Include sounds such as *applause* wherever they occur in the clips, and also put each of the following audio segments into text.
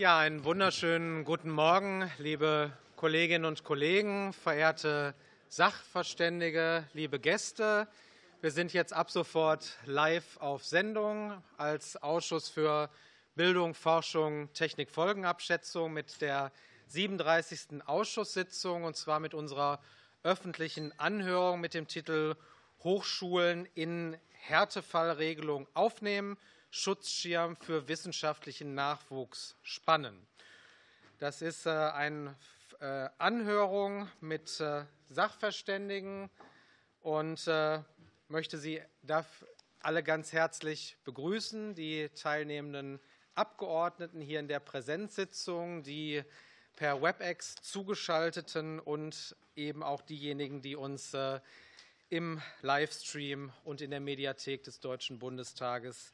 Ja, einen wunderschönen guten Morgen, liebe Kolleginnen und Kollegen, verehrte Sachverständige, liebe Gäste. Wir sind jetzt ab sofort live auf Sendung als Ausschuss für Bildung, Forschung, Technik, Folgenabschätzung mit der 37. Ausschusssitzung, und zwar mit unserer öffentlichen Anhörung mit dem Titel Hochschulen in Härtefallregelung aufnehmen, Schutzschirm für wissenschaftlichen Nachwuchs spannen. Das ist äh, eine äh, Anhörung mit äh, Sachverständigen und möchte Sie alle ganz herzlich begrüßen, die teilnehmenden Abgeordneten hier in der Präsenzsitzung, die per WebEx zugeschalteten und eben auch diejenigen, die uns im Livestream und in der Mediathek des Deutschen Bundestages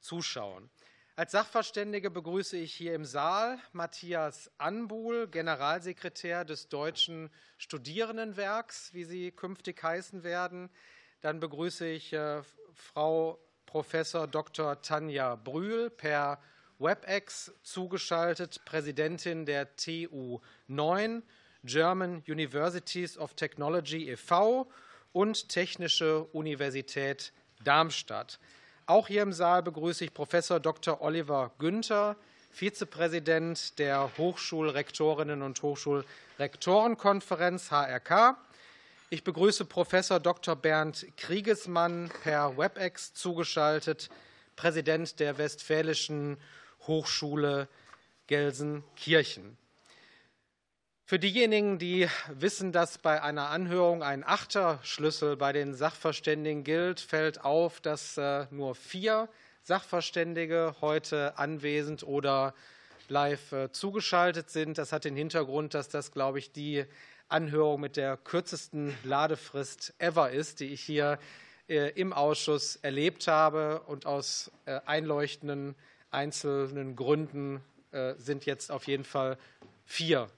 zuschauen. Als Sachverständige begrüße ich hier im Saal Matthias Anbuhl, Generalsekretär des Deutschen Studierendenwerks, wie Sie künftig heißen werden. Dann begrüße ich äh, Frau Professor Dr. Tanja Brühl per WebEx zugeschaltet, Präsidentin der TU 9, German Universities of Technology e.V. und Technische Universität Darmstadt. Auch hier im Saal begrüße ich Professor Dr. Oliver Günther, Vizepräsident der Hochschulrektorinnen und Hochschulrektorenkonferenz HRK. Ich begrüße Professor Dr. Bernd Kriegesmann per WebEx zugeschaltet, Präsident der Westfälischen Hochschule Gelsenkirchen. Für diejenigen, die wissen, dass bei einer Anhörung ein Achterschlüssel bei den Sachverständigen gilt, fällt auf, dass äh, nur vier Sachverständige heute anwesend oder live äh, zugeschaltet sind. Das hat den Hintergrund, dass das, glaube ich, die Anhörung mit der kürzesten Ladefrist ever ist, die ich hier äh, im Ausschuss erlebt habe. Und aus einleuchtenden einzelnen Gründen sind jetzt auf jeden Fall vier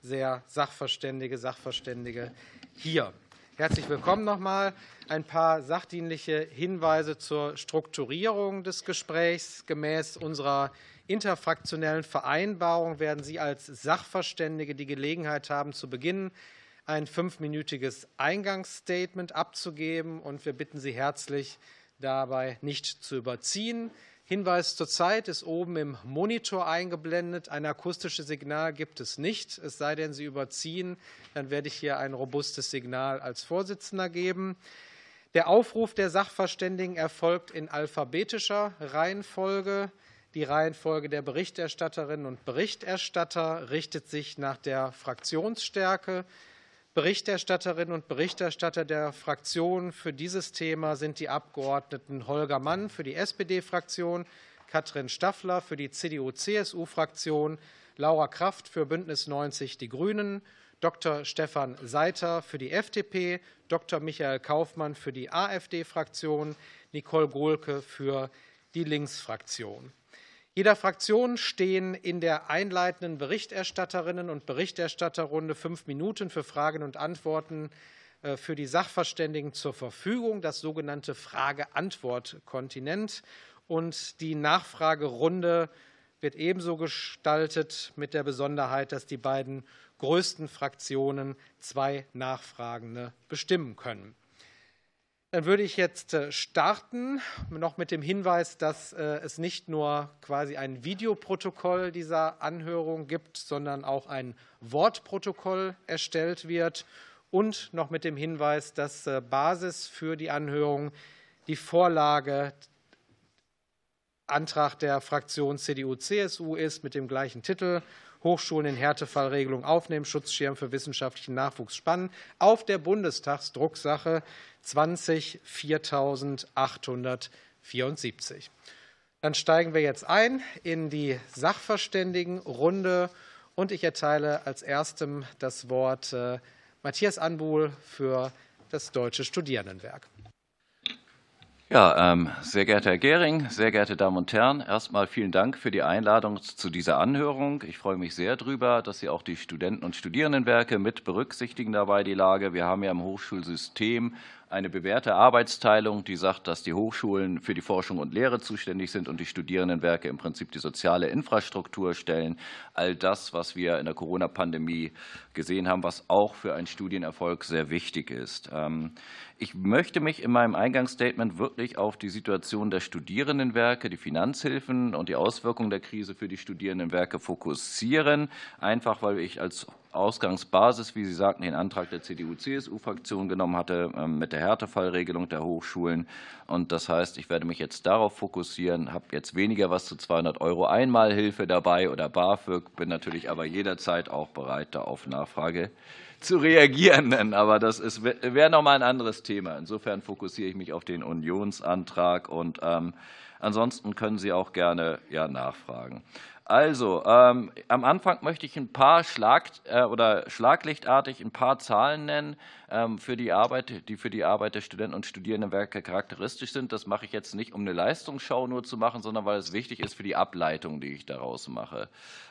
sehr Sachverständige, Sachverständige hier. Herzlich willkommen nochmal. Ein paar sachdienliche Hinweise zur Strukturierung des Gesprächs. Gemäß unserer interfraktionellen Vereinbarung werden Sie als Sachverständige die Gelegenheit haben, zu Beginn ein fünfminütiges Eingangsstatement abzugeben. Und wir bitten Sie herzlich, dabei nicht zu überziehen. Hinweis zur Zeit ist oben im Monitor eingeblendet. Ein akustisches Signal gibt es nicht. Es sei denn, Sie überziehen, dann werde ich hier ein robustes Signal als Vorsitzender geben. Der Aufruf der Sachverständigen erfolgt in alphabetischer Reihenfolge. Die Reihenfolge der Berichterstatterinnen und Berichterstatter richtet sich nach der Fraktionsstärke. Berichterstatterinnen und Berichterstatter der Fraktionen für dieses Thema sind die Abgeordneten Holger Mann für die SPD-Fraktion, Katrin Staffler für die CDU-CSU-Fraktion, Laura Kraft für Bündnis 90 Die Grünen, Dr. Stefan Seiter für die FDP, Dr. Michael Kaufmann für die AfD-Fraktion, Nicole Gohlke für die Linksfraktion. Jeder Fraktion stehen in der einleitenden Berichterstatterinnen und Berichterstatterrunde fünf Minuten für Fragen und Antworten äh, für die Sachverständigen zur Verfügung, das sogenannte Frage-Antwort-Kontinent. Und die Nachfragerunde wird ebenso gestaltet mit der Besonderheit, dass die beiden größten Fraktionen zwei Nachfragende bestimmen können. Dann würde ich jetzt äh, starten, noch mit dem Hinweis, dass äh, es nicht nur quasi ein Videoprotokoll dieser Anhörung gibt, sondern auch ein Wortprotokoll erstellt wird. Und noch mit dem Hinweis, dass äh, Basis für die Anhörung die Vorlage Antrag der Fraktion CDU-CSU ist mit dem gleichen Titel Hochschulen in Härtefallregelung aufnehmen, Schutzschirm für wissenschaftlichen Nachwuchs spannen, auf der Bundestagsdrucksache 20 4874. Dann steigen wir jetzt ein in die Sachverständigenrunde und ich erteile als erstem das Wort äh, Matthias Anbuhl für das Deutsche Studierendenwerk. Ja, ähm, sehr geehrter Herr Gehring, sehr geehrte Damen und Herren, erstmal vielen Dank für die Einladung zu dieser Anhörung. Ich freue mich sehr darüber, dass Sie auch die Studenten- und Studierendenwerke mit berücksichtigen dabei die Lage. Wir haben ja im Hochschulsystem eine bewährte Arbeitsteilung, die sagt, dass die Hochschulen für die Forschung und Lehre zuständig sind und die Studierendenwerke im Prinzip die soziale Infrastruktur stellen. All das, was wir in der Corona-Pandemie gesehen haben, was auch für einen Studienerfolg sehr wichtig ist. Ich möchte mich in meinem Eingangsstatement wirklich auf die Situation der Studierendenwerke, die Finanzhilfen und die Auswirkungen der Krise für die Studierendenwerke fokussieren, einfach weil ich als Ausgangsbasis, wie Sie sagten, den Antrag der CDU-CSU-Fraktion genommen hatte ähm, mit der Härtefallregelung der Hochschulen. Und das heißt, ich werde mich jetzt darauf fokussieren, habe jetzt weniger was zu 200 Euro Einmalhilfe dabei oder BAföG, bin natürlich aber jederzeit auch bereit, da auf Nachfrage zu reagieren. Aber das wäre noch mal ein anderes Thema. Insofern fokussiere ich mich auf den Unionsantrag und ähm, ansonsten können Sie auch gerne ja, nachfragen. Also, ähm, am Anfang möchte ich ein paar Schlag, äh, oder schlaglichtartig ein paar Zahlen nennen, ähm, für die Arbeit, die für die Arbeit der Studenten und Studierendenwerke charakteristisch sind. Das mache ich jetzt nicht, um eine Leistungsschau nur zu machen, sondern weil es wichtig ist für die Ableitung, die ich daraus mache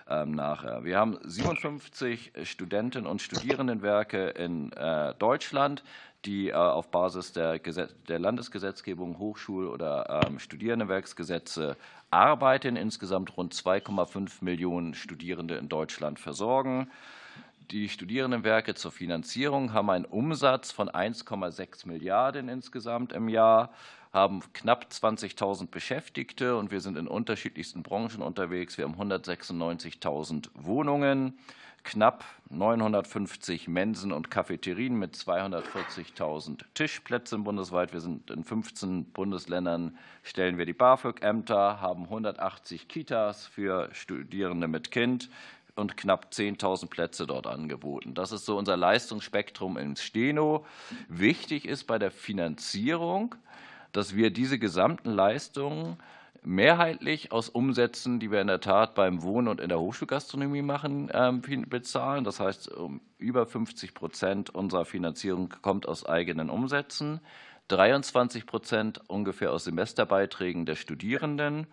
ähm, nachher. Wir haben 57 Studenten- und Studierendenwerke in äh, Deutschland die äh, auf Basis der, der Landesgesetzgebung, Hochschul- oder ähm, Studierendenwerksgesetze arbeiten, insgesamt rund 2,5 Millionen Studierende in Deutschland versorgen. Die Studierendenwerke zur Finanzierung haben einen Umsatz von 1,6 Milliarden insgesamt im Jahr, haben knapp 20.000 Beschäftigte und wir sind in unterschiedlichsten Branchen unterwegs. Wir haben 196.000 Wohnungen knapp 950 Mensen und Cafeterien mit 240.000 Tischplätzen bundesweit. Wir sind in 15 Bundesländern, stellen wir die BAföG-Ämter, haben 180 Kitas für Studierende mit Kind und knapp 10.000 Plätze dort angeboten. Das ist so unser Leistungsspektrum in Steno. Wichtig ist bei der Finanzierung, dass wir diese gesamten Leistungen mehrheitlich aus Umsätzen, die wir in der Tat beim Wohnen und in der Hochschulgastronomie machen, ähm, bezahlen. Das heißt, über 50 Prozent unserer Finanzierung kommt aus eigenen Umsätzen, 23 Prozent ungefähr aus Semesterbeiträgen der Studierenden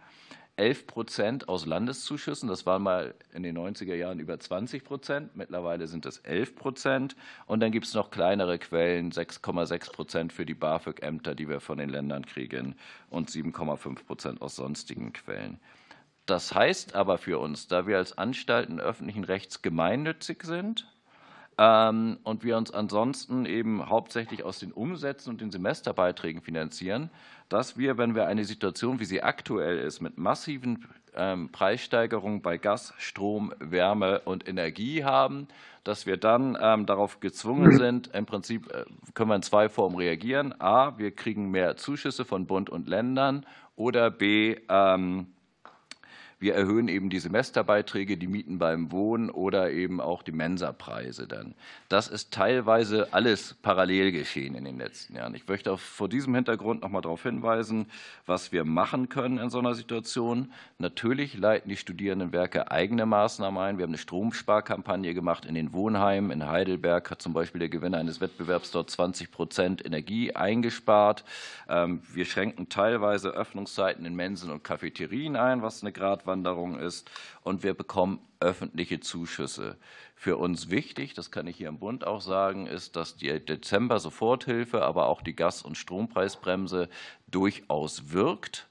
11 Prozent aus Landeszuschüssen. Das waren mal in den 90er Jahren über 20 Prozent. Mittlerweile sind es 11 Prozent. Und dann gibt es noch kleinere Quellen, 6,6 Prozent für die BAföG-Ämter, die wir von den Ländern kriegen, und 7,5 Prozent aus sonstigen Quellen. Das heißt aber für uns, da wir als Anstalten öffentlichen Rechts gemeinnützig sind, und wir uns ansonsten eben hauptsächlich aus den Umsätzen und den Semesterbeiträgen finanzieren, dass wir, wenn wir eine Situation, wie sie aktuell ist, mit massiven ähm, Preissteigerungen bei Gas, Strom, Wärme und Energie haben, dass wir dann ähm, darauf gezwungen sind, im Prinzip äh, können wir in zwei Formen reagieren. A, wir kriegen mehr Zuschüsse von Bund und Ländern oder B, wir erhöhen eben die Semesterbeiträge, die Mieten beim Wohnen oder eben auch die Mensapreise dann. Das ist teilweise alles parallel geschehen in den letzten Jahren. Ich möchte auch vor diesem Hintergrund noch mal darauf hinweisen, was wir machen können in so einer Situation. Natürlich leiten die Studierendenwerke eigene Maßnahmen ein. Wir haben eine Stromsparkampagne gemacht in den Wohnheimen. In Heidelberg hat zum Beispiel der Gewinner eines Wettbewerbs dort 20 Prozent Energie eingespart. Ähm, wir schränken teilweise Öffnungszeiten in Mensen und Cafeterien ein, was eine Gratwanderung Zuwanderung ist. Und wir bekommen öffentliche Zuschüsse. Für uns wichtig, das kann ich hier im Bund auch sagen, ist, dass die Dezember-Soforthilfe, aber auch die Gas- und Strompreisbremse durchaus wirkt.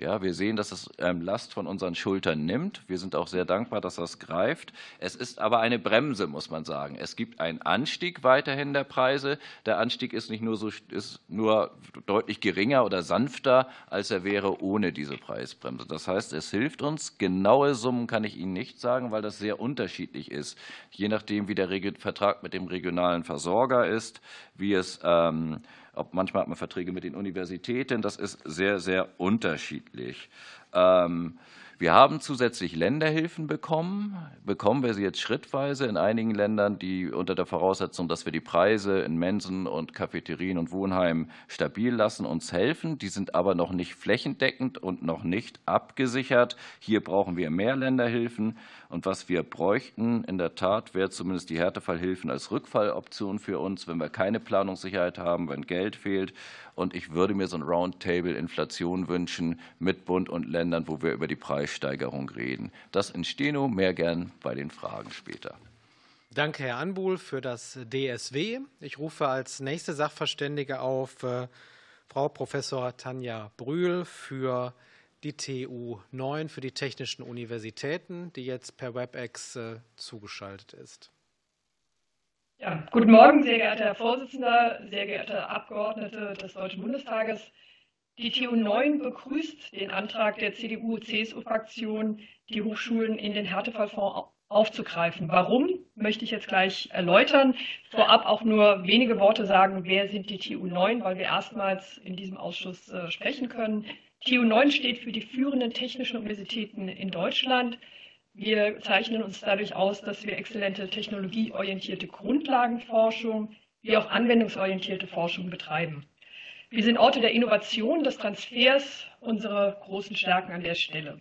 Ja, wir sehen, dass es ähm, Last von unseren Schultern nimmt. Wir sind auch sehr dankbar, dass das greift. Es ist aber eine Bremse, muss man sagen. Es gibt einen Anstieg weiterhin der Preise. Der Anstieg ist nicht nur so, ist nur deutlich geringer oder sanfter, als er wäre ohne diese Preisbremse. Das heißt, es hilft uns. Genaue Summen kann ich Ihnen nicht sagen, weil das sehr unterschiedlich ist. Je nachdem, wie der Vertrag mit dem regionalen Versorger ist, wie es ähm, ob manchmal hat man Verträge mit den Universitäten. Das ist sehr, sehr unterschiedlich. Ähm, wir haben zusätzlich Länderhilfen bekommen. Bekommen wir sie jetzt schrittweise in einigen Ländern, die unter der Voraussetzung, dass wir die Preise in Mensen und Cafeterien und Wohnheimen stabil lassen, uns helfen. Die sind aber noch nicht flächendeckend und noch nicht abgesichert. Hier brauchen wir mehr Länderhilfen. Und was wir bräuchten, in der Tat, wäre zumindest die Härtefallhilfen als Rückfalloption für uns, wenn wir keine Planungssicherheit haben, wenn Geld fehlt. Und ich würde mir so ein Roundtable Inflation wünschen mit Bund und Ländern, wo wir über die Preissteigerung reden. Das in Steno, mehr gern bei den Fragen später. Danke, Herr Anbuhl, für das DSW. Ich rufe als nächste Sachverständige auf äh, Frau Professor Tanja Brühl für die TU 9 für die Technischen Universitäten, die jetzt per WebEx äh, zugeschaltet ist. Ja, guten Morgen, sehr geehrter Herr Vorsitzender, sehr geehrte Abgeordnete des Deutschen Bundestages. Die TU 9 begrüßt den Antrag der CDU-CSU-Fraktion, die Hochschulen in den Härtefallfonds aufzugreifen. Warum, möchte ich jetzt gleich erläutern. Vorab auch nur wenige Worte sagen, wer sind die TU 9, weil wir erstmals in diesem Ausschuss äh, sprechen können. TU 9 steht für die führenden technischen Universitäten in Deutschland. Wir zeichnen uns dadurch aus, dass wir exzellente technologieorientierte Grundlagenforschung wie auch anwendungsorientierte Forschung betreiben. Wir sind Orte der Innovation, des Transfers, unsere großen Stärken an der Stelle.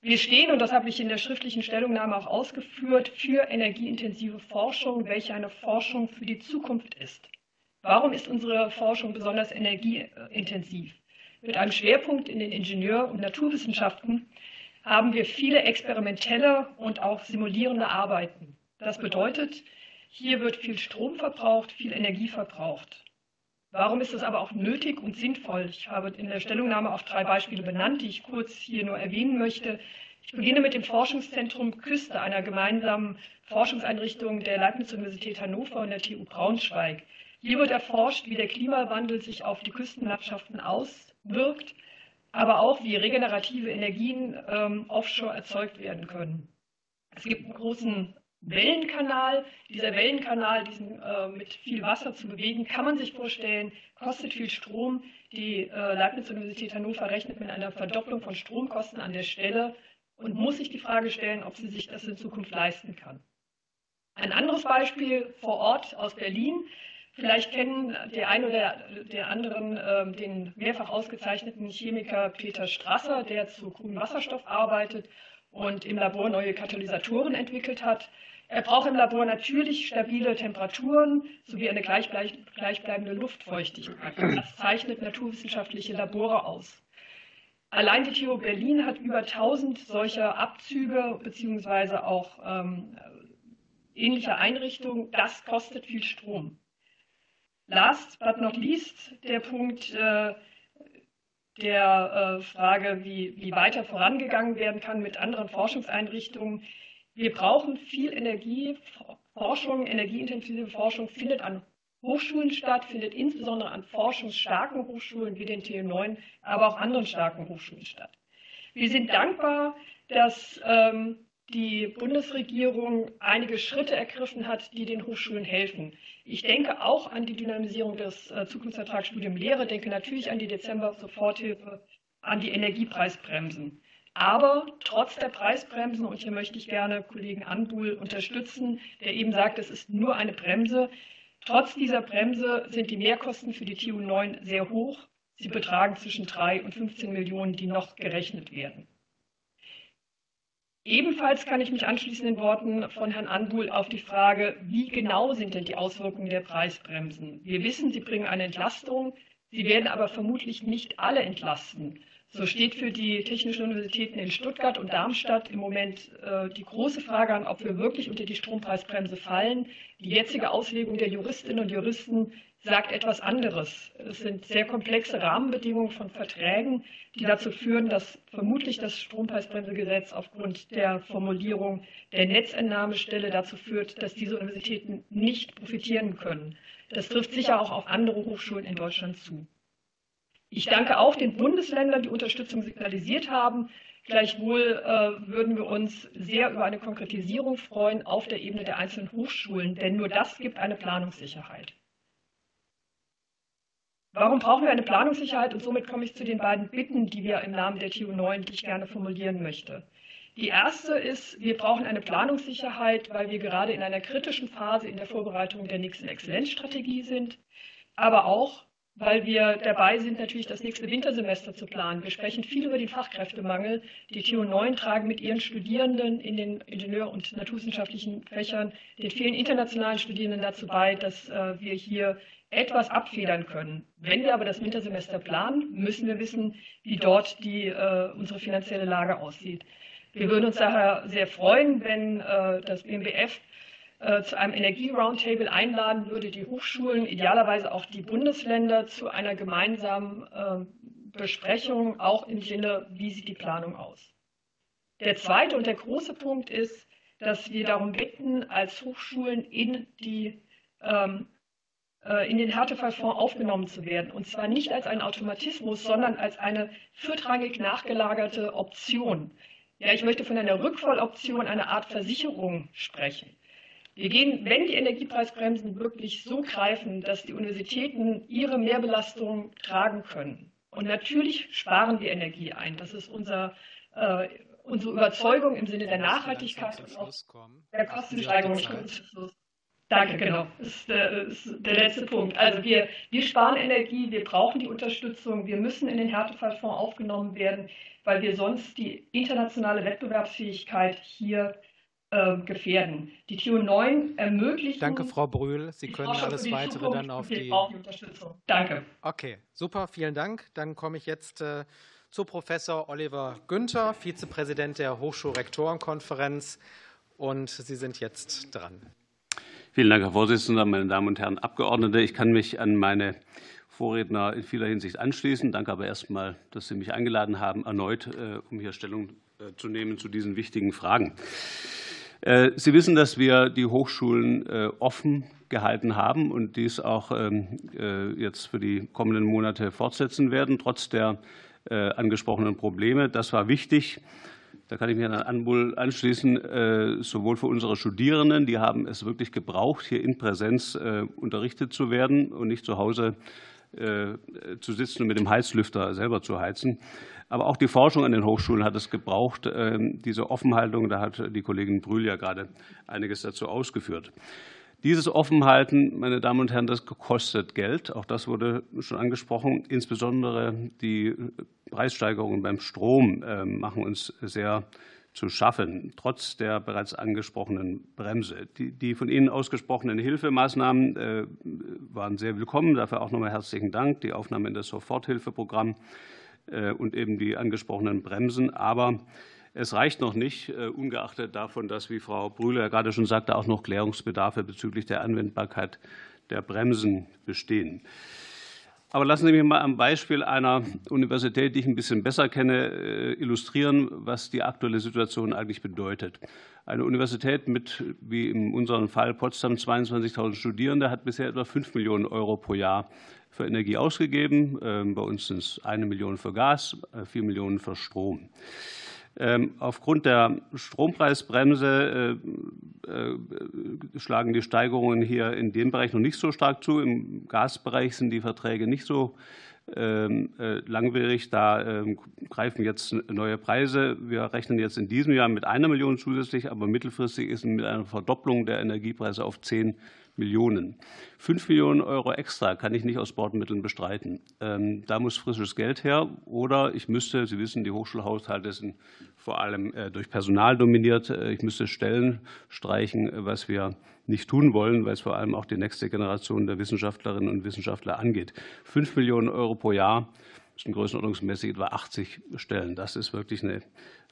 Wir stehen, und das habe ich in der schriftlichen Stellungnahme auch ausgeführt, für energieintensive Forschung, welche eine Forschung für die Zukunft ist. Warum ist unsere Forschung besonders energieintensiv? Mit einem Schwerpunkt in den Ingenieur- und Naturwissenschaften haben wir viele experimentelle und auch simulierende Arbeiten. Das bedeutet, hier wird viel Strom verbraucht, viel Energie verbraucht. Warum ist es aber auch nötig und sinnvoll? Ich habe in der Stellungnahme auch drei Beispiele benannt, die ich kurz hier nur erwähnen möchte. Ich beginne mit dem Forschungszentrum Küste, einer gemeinsamen Forschungseinrichtung der Leibniz-Universität Hannover und der TU Braunschweig. Hier wird erforscht, wie der Klimawandel sich auf die Küstenlandschaften auswirkt aber auch wie regenerative Energien ähm, offshore erzeugt werden können. Es gibt einen großen Wellenkanal. Dieser Wellenkanal, diesen äh, mit viel Wasser zu bewegen, kann man sich vorstellen, kostet viel Strom. Die äh, Leibniz-Universität Hannover rechnet mit einer Verdopplung von Stromkosten an der Stelle und muss sich die Frage stellen, ob sie sich das in Zukunft leisten kann. Ein anderes Beispiel vor Ort aus Berlin. Vielleicht kennen der ein oder der anderen äh, den mehrfach ausgezeichneten Chemiker Peter Strasser, der zu grünem Wasserstoff arbeitet und im Labor neue Katalysatoren entwickelt hat. Er braucht im Labor natürlich stabile Temperaturen sowie eine gleichbleibende Luftfeuchtigkeit. Das zeichnet naturwissenschaftliche Labore aus. Allein die TU Berlin hat über 1000 solcher Abzüge bzw. auch ähm, ähnliche Einrichtungen. Das kostet viel Strom. Last but not least der Punkt äh, der äh, Frage, wie, weiter vorangegangen werden kann mit anderen Forschungseinrichtungen. Wir brauchen viel Energie. Forschung, energieintensive Forschung findet an Hochschulen statt, findet insbesondere an forschungsstarken Hochschulen wie den TU9, aber auch anderen starken Hochschulen statt. Wir sind dankbar, dass ähm, die Bundesregierung einige Schritte ergriffen hat, die den Hochschulen helfen. Ich denke auch an die Dynamisierung des äh, Zukunftsvertragsstudium Lehre, denke natürlich an die Dezember-Soforthilfe, an die Energiepreisbremsen. Aber trotz der Preisbremsen, und hier möchte ich gerne Kollegen Anbuhl unterstützen, der eben sagt, es ist nur eine Bremse, trotz dieser Bremse sind die Mehrkosten für die TU 9 sehr hoch. Sie betragen zwischen 3 und 15 Millionen, die noch gerechnet werden. Ebenfalls kann ich mich anschließen den Worten von Herrn Anbuhl auf die Frage, wie genau sind denn die Auswirkungen der Preisbremsen? Wir wissen, sie bringen eine Entlastung, sie werden aber vermutlich nicht alle entlasten. So steht für die Technischen Universitäten in Stuttgart und Darmstadt im Moment äh, die große Frage an, ob wir wirklich unter die Strompreisbremse fallen. Die jetzige Auslegung der Juristinnen und Juristen sagt etwas anderes. Es sind sehr komplexe Rahmenbedingungen von Verträgen, die dazu führen, dass vermutlich das Strompreisbremsegesetz aufgrund der Formulierung der Netzentnahmestelle dazu führt, dass diese Universitäten nicht profitieren können. Das trifft sicher auch auf andere Hochschulen in Deutschland zu. Ich danke auch den Bundesländern, die Unterstützung signalisiert haben. Gleichwohl äh, würden wir uns sehr über eine Konkretisierung freuen auf der Ebene der einzelnen Hochschulen, denn nur das gibt eine Planungssicherheit. Warum brauchen wir eine Planungssicherheit? Und somit komme ich zu den beiden Bitten, die wir im Namen der TU 9, die ich gerne formulieren möchte. Die erste ist, wir brauchen eine Planungssicherheit, weil wir gerade in einer kritischen Phase in der Vorbereitung der nächsten Exzellenzstrategie sind, aber auch, weil wir dabei sind, natürlich das nächste Wintersemester zu planen. Wir sprechen viel über den Fachkräftemangel. Die TU 9 tragen mit ihren Studierenden in den Ingenieur- und naturwissenschaftlichen Fächern, den vielen internationalen Studierenden dazu bei, dass äh, wir hier etwas abfedern können. Wenn wir aber das Wintersemester planen, müssen wir wissen, wie dort die, äh, unsere finanzielle Lage aussieht. Wir würden uns daher sehr freuen, wenn äh, das BMBF äh, zu einem Energie-Roundtable einladen würde, die Hochschulen, idealerweise auch die Bundesländer zu einer gemeinsamen äh, Besprechung, auch im Sinne, wie sieht die Planung aus. Der zweite und der große Punkt ist, dass wir darum bitten, als Hochschulen in, die, ähm, äh, in den Härtefallfonds aufgenommen zu werden. Und zwar nicht als ein Automatismus, sondern als eine viertrangig nachgelagerte Option. Ja, ich möchte von einer Rückfalloption, einer Art Versicherung sprechen. Wir gehen, wenn die Energiepreisbremsen wirklich so greifen, dass die Universitäten ihre Mehrbelastung tragen können. Und natürlich sparen wir Energie ein. Das ist unser, äh, unsere Überzeugung im Sinne der Nachhaltigkeit und auch der Kostensteigerung. Danke, genau. Das ist der, ist der, letzte Punkt. Also wir, wir sparen Energie, wir brauchen die Unterstützung, wir müssen in den Härtefallfonds aufgenommen werden, weil wir sonst die internationale Wettbewerbsfähigkeit hier äh, gefährden. Die TU 9 ermöglicht. Danke, Frau Brühl. Sie können alles weitere Zukunft dann auf die. Unterstützung. Danke. Okay, super, vielen Dank. Dann komme ich jetzt äh, zu Professor Oliver Günther, Vizepräsident der Hochschulrektorenkonferenz. Und Sie sind jetzt dran. Vielen Dank, Herr Vorsitzender, meine Damen und Herren Abgeordnete. Ich kann mich an meine Vorredner in vieler Hinsicht anschließen. Danke aber erst einmal, dass Sie mich eingeladen haben, erneut, äh, um hier Stellung äh, zu nehmen zu diesen wichtigen Fragen. Äh, Sie wissen, dass wir die Hochschulen offen gehalten haben und dies auch ähm, äh, jetzt für die kommenden Monate fortsetzen werden, trotz der angesprochenen Probleme. Das war wichtig. Da kann ich mich an Anbul anschließen, sowohl für unsere Studierenden, die haben es wirklich gebraucht, hier in Präsenz unterrichtet zu werden und nicht zu Hause zu sitzen und mit dem Heizlüfter selber zu heizen. Aber auch die Forschung an den Hochschulen hat es gebraucht, ähm, diese Offenhaltung. Da hat die Kollegin Brühl ja gerade einiges dazu ausgeführt. Dieses Offenhalten, meine Damen und Herren, das kostet Geld. Auch das wurde schon angesprochen. Insbesondere die Preissteigerungen beim Strom ähm, machen uns sehr zu schaffen, trotz der bereits angesprochenen Bremse. Die, die von Ihnen ausgesprochenen Hilfemaßnahmen äh, waren sehr willkommen. Dafür auch nochmal herzlichen Dank. Die Aufnahme in das Soforthilfeprogramm äh, und eben die angesprochenen Bremsen. Aber es reicht noch nicht, äh, ungeachtet davon, dass, wie Frau Brühler gerade schon sagte, auch noch Klärungsbedarfe bezüglich der Anwendbarkeit der Bremsen bestehen. Aber lassen Sie mich mal am Beispiel einer Universität, die ich ein bisschen besser kenne, äh, illustrieren, was die aktuelle Situation eigentlich bedeutet. Eine Universität mit, wie in unserem Fall Potsdam, 22.000 Studierende hat bisher etwa 5 Millionen Euro pro Jahr für Energie ausgegeben. Ähm, bei uns sind es eine Million für Gas, äh, vier Millionen für Strom. Ähm, aufgrund der Strompreisbremse äh, äh, schlagen die Steigerungen hier in dem Bereich noch nicht so stark zu. Im Gasbereich sind die Verträge nicht so ähm, langwierig. Da greifen jetzt neue Preise. Wir rechnen jetzt in diesem Jahr mit einer Million zusätzlich, aber mittelfristig ist mit einer Verdopplung der Energiepreise auf zehn Millionen. Fünf Millionen Euro extra kann ich nicht aus Bordmitteln bestreiten. Ähm, da muss frisches Geld her. Oder ich müsste, Sie wissen, die Hochschulhaushalte sind vor allem äh, durch Personal dominiert. Äh, ich müsste Stellen streichen, äh, was wir nicht tun wollen, weil es vor allem auch die nächste Generation der Wissenschaftlerinnen und Wissenschaftler angeht. Fünf Millionen Euro pro Jahr sind größenordnungsmäßig etwa 80 Stellen. Das ist wirklich eine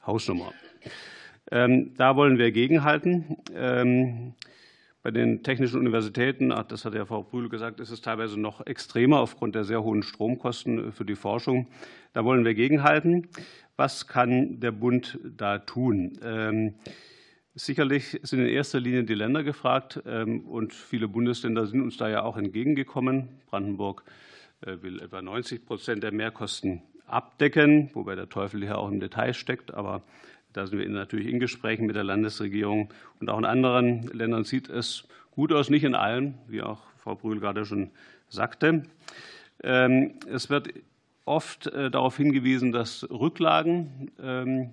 Hausnummer. Ähm, da wollen wir gegenhalten. Bei den technischen Universitäten, das hat ja Frau Brühl gesagt, ist es teilweise noch extremer aufgrund der sehr hohen Stromkosten für die Forschung. Da wollen wir gegenhalten. Was kann der Bund da tun? Ähm, sicherlich sind in erster Linie die Länder gefragt ähm, und viele Bundesländer sind uns da ja auch entgegengekommen. Brandenburg äh, will etwa 90 Prozent der Mehrkosten abdecken, wobei der Teufel hier auch im Detail steckt. Aber da sind wir natürlich in Gesprächen mit der Landesregierung. Und auch in anderen Ländern sieht es gut aus, nicht in allen, wie auch Frau Brühl gerade schon sagte. Ähm, es wird oft äh, darauf hingewiesen, dass Rücklagen ähm,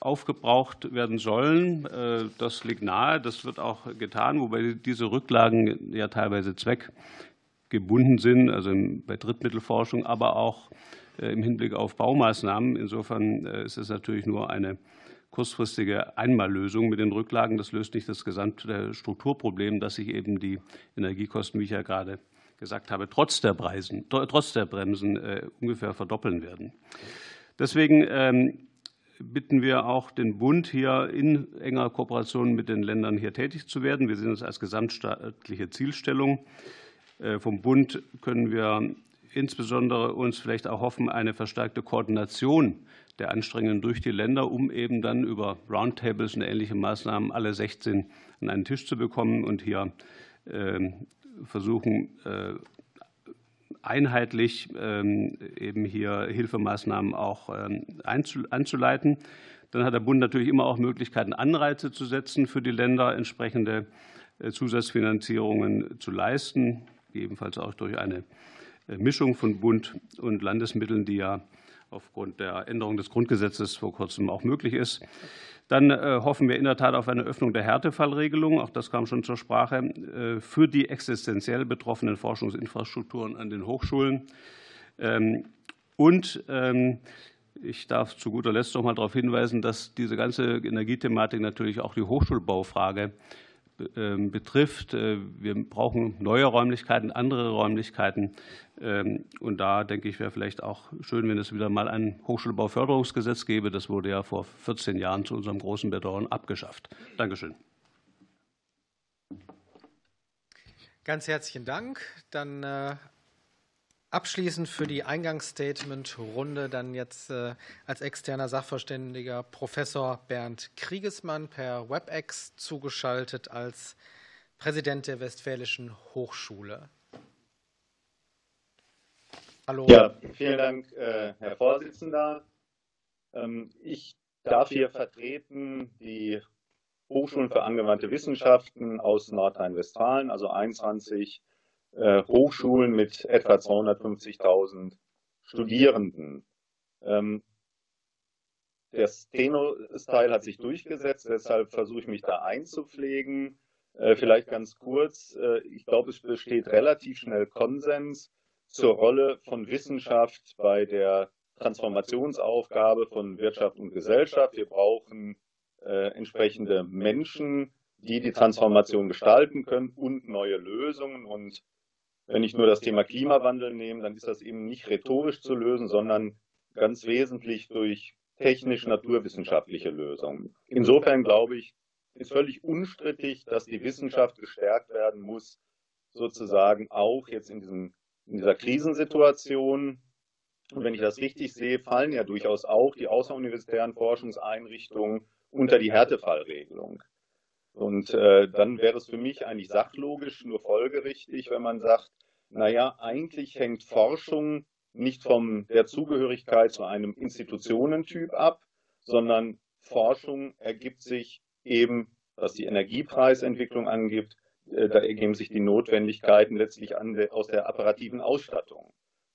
aufgebraucht werden sollen. Äh, das liegt nahe, das wird auch getan, wobei diese Rücklagen ja teilweise zweckgebunden sind, also bei Drittmittelforschung, aber auch im Hinblick auf Baumaßnahmen. Insofern äh, ist es natürlich nur eine kurzfristige Einmallösung mit den Rücklagen. Das löst nicht das gesamte Strukturproblem, dass sich eben die Energiekosten, wie ich ja gerade gesagt habe, trotz der, Preisen, trotz der Bremsen äh, ungefähr verdoppeln werden. Deswegen ähm, bitten wir auch den Bund, hier in enger Kooperation mit den Ländern hier tätig zu werden. Wir sehen es als gesamtstaatliche Zielstellung. Äh, vom Bund können wir insbesondere uns vielleicht auch hoffen, eine verstärkte Koordination der Anstrengungen durch die Länder, um eben dann über Roundtables und ähnliche Maßnahmen alle 16 an einen Tisch zu bekommen und hier ähm, versuchen, äh, einheitlich ähm, eben hier Hilfemaßnahmen auch ähm, anzuleiten. Dann hat der Bund natürlich immer auch Möglichkeiten, Anreize zu setzen, für die Länder entsprechende äh, Zusatzfinanzierungen zu leisten, ebenfalls auch durch eine Mischung von Bund und Landesmitteln, die ja aufgrund der Änderung des Grundgesetzes vor kurzem auch möglich ist. Dann äh, hoffen wir in der Tat auf eine Öffnung der Härtefallregelung, auch das kam schon zur Sprache, äh, für die existenziell betroffenen Forschungsinfrastrukturen an den Hochschulen. Ähm, und ähm, ich darf zu guter Letzt noch mal darauf hinweisen, dass diese ganze Energiethematik natürlich auch die Hochschulbaufrage betrifft. Äh, wir brauchen neue Räumlichkeiten, andere Räumlichkeiten. Ähm, und da denke ich, wäre vielleicht auch schön, wenn es wieder mal ein Hochschulbauförderungsgesetz gäbe. Das wurde ja vor 14 Jahren zu unserem großen Bedauern abgeschafft. Dankeschön. Ganz herzlichen Dank. Dann äh, Abschließend für die Eingangsstatement-Runde dann jetzt äh, als externer Sachverständiger Professor Bernd Kriegesmann per WebEx zugeschaltet als Präsident der Westfälischen Hochschule. Hallo. Ja, vielen Dank, äh, Herr Vorsitzender. Ähm, ich darf hier vertreten die Hochschulen für angewandte Wissenschaften aus Nordrhein-Westfalen, also 21 äh, Hochschulen mit etwa 250.000 Studierenden. Ähm, das Tenor-Style hat sich durchgesetzt, deshalb versuche ich mich da einzupflegen. Äh, vielleicht ganz kurz, äh, ich glaube, es besteht relativ schnell Konsens zur Rolle von Wissenschaft bei der Transformationsaufgabe von Wirtschaft und Gesellschaft. Wir brauchen entsprechende Menschen, die die Transformation gestalten können und neue Lösungen. Und wenn ich nur das Thema Klimawandel nehme, dann ist das eben nicht rhetorisch zu lösen, sondern ganz wesentlich durch technisch-naturwissenschaftliche Lösungen. Insofern glaube ich, ist völlig unstrittig, dass die Wissenschaft gestärkt werden muss, sozusagen auch jetzt in, diesem, in dieser Krisensituation. Und wenn ich das richtig sehe, fallen ja durchaus auch die außeruniversitären Forschungseinrichtungen unter die Härtefallregelung. Und äh, dann wäre es für mich eigentlich sachlogisch, nur folgerichtig, wenn man sagt, naja, eigentlich hängt Forschung nicht von der Zugehörigkeit zu einem Institutionentyp ab, sondern Forschung ergibt sich eben, was die Energiepreisentwicklung angibt, äh, da ergeben sich die Notwendigkeiten letztlich aus der apparativen Ausstattung.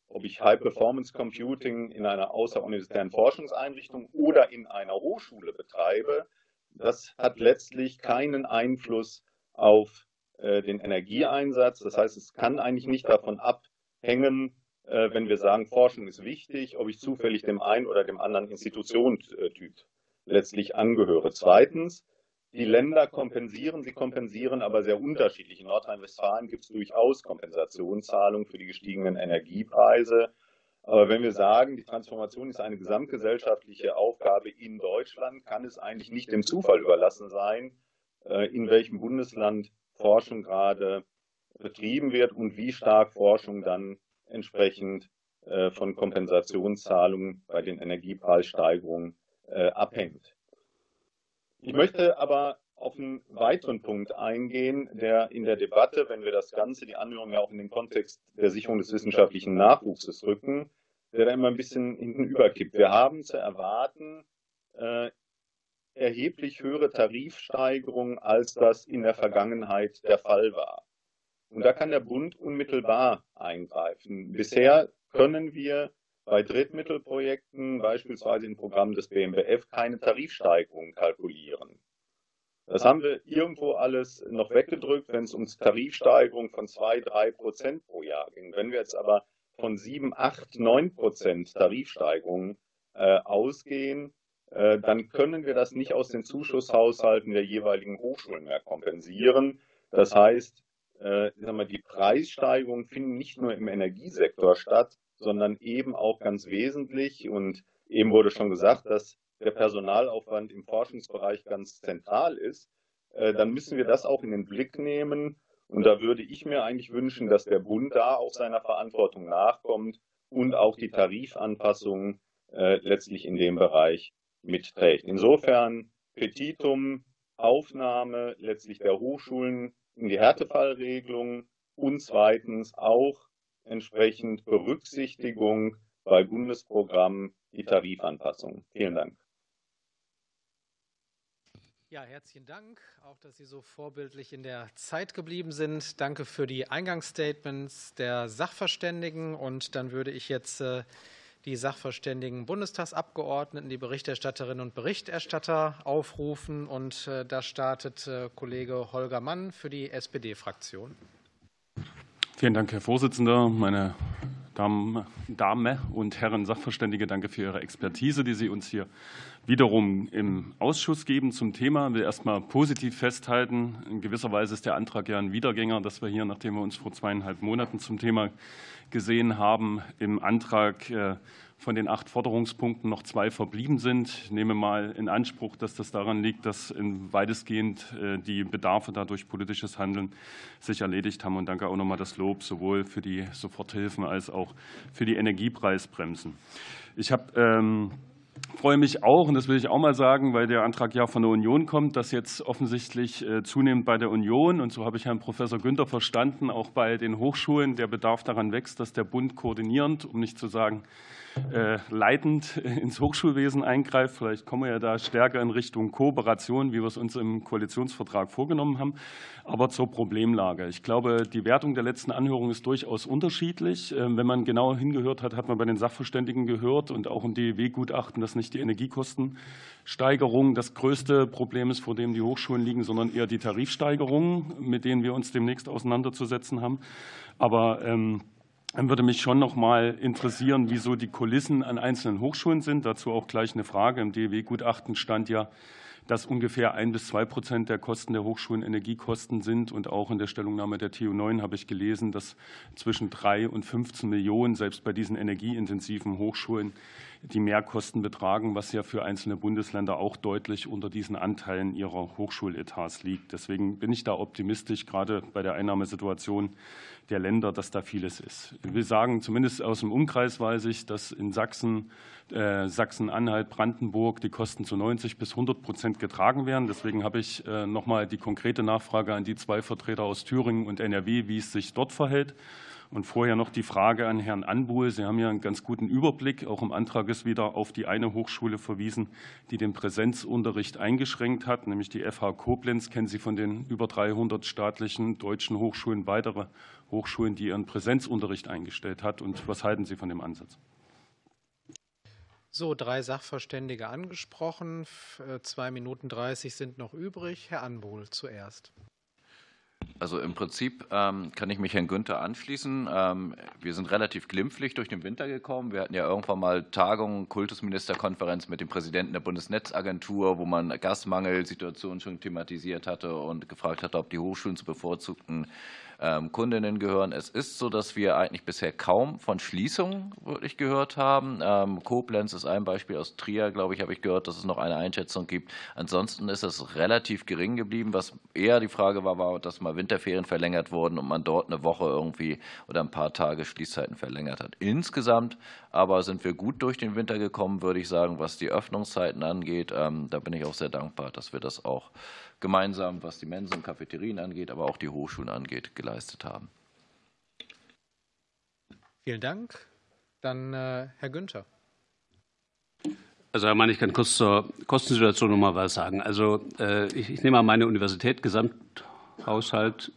Ob ich High Performance Computing in einer außeruniversitären Forschungseinrichtung oder in einer Hochschule betreibe, das hat letztlich keinen Einfluss auf äh, den Energieeinsatz. Das heißt, es kann eigentlich nicht davon abhängen, äh, wenn wir sagen, Forschung ist wichtig, ob ich zufällig dem einen oder dem anderen Institutionstyp letztlich angehöre. Zweitens, die Länder kompensieren, sie kompensieren aber sehr unterschiedlich. In Nordrhein-Westfalen gibt es durchaus Kompensationszahlungen für die gestiegenen Energiepreise. Aber wenn wir sagen, die Transformation ist eine gesamtgesellschaftliche Aufgabe in Deutschland, kann es eigentlich nicht dem Zufall überlassen sein, äh, in welchem Bundesland Forschung gerade betrieben wird und wie stark Forschung dann entsprechend äh, von Kompensationszahlungen bei den Energiepreissteigerungen äh, abhängt. Ich möchte aber auf einen weiteren Punkt eingehen, der in der Debatte, wenn wir das Ganze, die Anhörung ja auch in den Kontext der Sicherung des wissenschaftlichen Nachwuchses rücken, der da immer ein bisschen hinten überkippt. Wir haben zu erwarten äh, erheblich höhere Tarifsteigerungen, als das in der Vergangenheit der Fall war. Und da kann der Bund unmittelbar eingreifen. Bisher können wir bei Drittmittelprojekten, beispielsweise im Programm des BMBF, keine Tarifsteigerungen kalkulieren. Das haben wir irgendwo alles noch weggedrückt, wenn es um Tarifsteigerungen von zwei, drei Prozent pro Jahr ging. Wenn wir jetzt aber von sieben, acht, neun Prozent Tarifsteigerungen äh, ausgehen, dann können wir das nicht aus den Zuschusshaushalten der jeweiligen Hochschulen mehr kompensieren. Das heißt, äh, wir, die Preissteigerungen finden nicht nur im Energiesektor statt, sondern eben auch ganz wesentlich, und eben wurde schon gesagt, dass der Personalaufwand im Forschungsbereich ganz zentral ist, äh, dann müssen wir das auch in den Blick nehmen. Und da würde ich mir eigentlich wünschen, dass der Bund da auch seiner Verantwortung nachkommt und auch die Tarifanpassungen äh, letztlich in dem Bereich mitträgt. Insofern Petitum, Aufnahme letztlich der Hochschulen in die Härtefallregelung und zweitens auch entsprechend Berücksichtigung bei Bundesprogrammen die Tarifanpassung. Vielen Dank. Ja, herzlichen Dank, auch dass Sie so vorbildlich in der Zeit geblieben sind. Danke für die Eingangsstatements der Sachverständigen. Und dann würde ich jetzt äh, die Sachverständigen Bundestagsabgeordneten, die Berichterstatterinnen und Berichterstatter aufrufen. Und äh, da startet äh, Kollege Holger Mann für die SPD-Fraktion. Vielen Dank, Herr Vorsitzender. Meine Damen, Damen und Herren Sachverständige, danke für Ihre Expertise, die Sie uns hier wiederum im Ausschuss geben zum Thema. Ich will erst mal positiv festhalten. In gewisser Weise ist der Antrag ja ein Wiedergänger, dass wir hier, nachdem wir uns vor zweieinhalb Monaten zum Thema gesehen haben, im Antrag äh, von den acht Forderungspunkten noch zwei verblieben sind. Ich nehme mal in Anspruch, dass das daran liegt, dass weitestgehend äh, die Bedarfe dadurch politisches Handeln sich erledigt haben. Und danke auch nochmal das Lob sowohl für die Soforthilfen als auch für die Energiepreisbremsen. Ich habe ähm, freue mich auch, und das will ich auch mal sagen, weil der Antrag ja von der Union kommt, dass jetzt offensichtlich äh, zunehmend bei der Union, und so habe ich Herrn Professor Günther verstanden, auch bei den Hochschulen der Bedarf daran wächst, dass der Bund koordinierend, um nicht zu sagen leitend *laughs* ins Hochschulwesen eingreift. Vielleicht kommen wir ja da stärker in Richtung Kooperation, wie wir es uns im Koalitionsvertrag vorgenommen haben. Aber zur Problemlage. Ich glaube, die Wertung der letzten Anhörung ist durchaus unterschiedlich. Ähm, wenn man genau hingehört hat, hat man bei den Sachverständigen gehört und auch im DEW-Gutachten, dass nicht die Energiekostensteigerung das größte Problem ist, vor dem die Hochschulen liegen, sondern eher die Tarifsteigerungen, mit denen wir uns demnächst auseinanderzusetzen haben. Aber ähm, dann würde mich schon noch mal interessieren, wieso die Kulissen an einzelnen Hochschulen sind. Dazu auch gleich eine Frage. Im DEW-Gutachten stand ja, dass ungefähr ein bis zwei Prozent der Kosten der Hochschulen Energiekosten sind. Und auch in der Stellungnahme der TU9 habe ich gelesen, dass zwischen drei und 15 Millionen selbst bei diesen energieintensiven Hochschulen die Mehrkosten betragen, was ja für einzelne Bundesländer auch deutlich unter diesen Anteilen ihrer Hochschuletats liegt. Deswegen bin ich da optimistisch, gerade bei der Einnahmesituation der Länder, dass da vieles ist. Ich will sagen, zumindest aus dem Umkreis weiß ich, dass in Sachsen, äh, Sachsen-Anhalt, Brandenburg die Kosten zu 90 bis 100 Prozent getragen werden. Deswegen habe ich äh, noch mal die konkrete Nachfrage an die zwei Vertreter aus Thüringen und NRW, wie es sich dort verhält. Und vorher noch die Frage an Herrn Anbuhl. Sie haben ja einen ganz guten Überblick. Auch im Antrag ist wieder auf die eine Hochschule verwiesen, die den Präsenzunterricht eingeschränkt hat, nämlich die FH Koblenz. Kennen Sie von den über 300 staatlichen deutschen Hochschulen weitere Hochschulen, die ihren Präsenzunterricht eingestellt hat? Und was halten Sie von dem Ansatz? So, drei Sachverständige angesprochen. Äh, zwei Minuten dreißig sind noch übrig. Herr Anbuhl zuerst. Also im Prinzip ähm, kann ich mich Herrn Günther anschließen. Ähm, wir sind relativ glimpflich durch den Winter gekommen. Wir hatten ja irgendwann mal Tagungen, Kultusministerkonferenz mit dem Präsidenten der Bundesnetzagentur, wo man Gasmangelsituationen schon thematisiert hatte und gefragt hatte, ob die Hochschulen zu bevorzugten Kundinnen gehören. Es ist so, dass wir eigentlich bisher kaum von Schließungen wirklich gehört haben. Ähm, Koblenz ist ein Beispiel aus Trier, glaube ich, habe ich gehört, dass es noch eine Einschätzung gibt. Ansonsten ist es relativ gering geblieben. Was eher die Frage war, war, dass mal Winterferien verlängert wurden und man dort eine Woche irgendwie oder ein paar Tage Schließzeiten verlängert hat. Insgesamt aber sind wir gut durch den Winter gekommen, würde ich sagen, was die Öffnungszeiten angeht. Ähm, da bin ich auch sehr dankbar, dass wir das auch gemeinsam, was die Mensen und Cafeterien angeht, aber auch die Hochschulen angeht, geleistet haben. Vielen Dank. Dann äh, Herr Günther. Also Herr Mann, ich kann kurz zur Kostensituation noch mal was sagen. Also äh, ich, ich nehme an meine Universität Gesamthaushalt.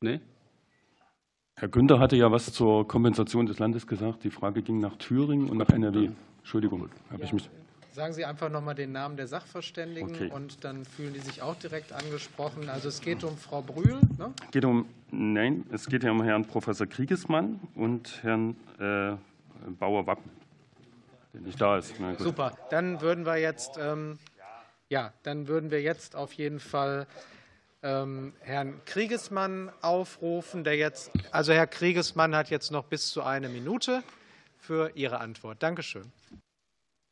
Nee? Herr Günther hatte ja was zur Kompensation des Landes gesagt. Die Frage ging nach Thüringen und nach NRW. Entschuldigung, habe ich mich. Sagen Sie einfach noch mal den Namen der Sachverständigen okay. und dann fühlen die sich auch direkt angesprochen. Also es geht um Frau Brühl. Ne? Geht um, nein, es geht ja um Herrn Professor Kriegesmann und Herrn äh, Bauer-Wappen, der nicht da ist. Super, dann würden wir jetzt, ähm, ja, dann würden wir jetzt auf jeden Fall ähm, Herrn Kriegesmann aufrufen, der jetzt, also Herr Kriegesmann hat jetzt noch bis zu eine Minute für Ihre Antwort. Dankeschön.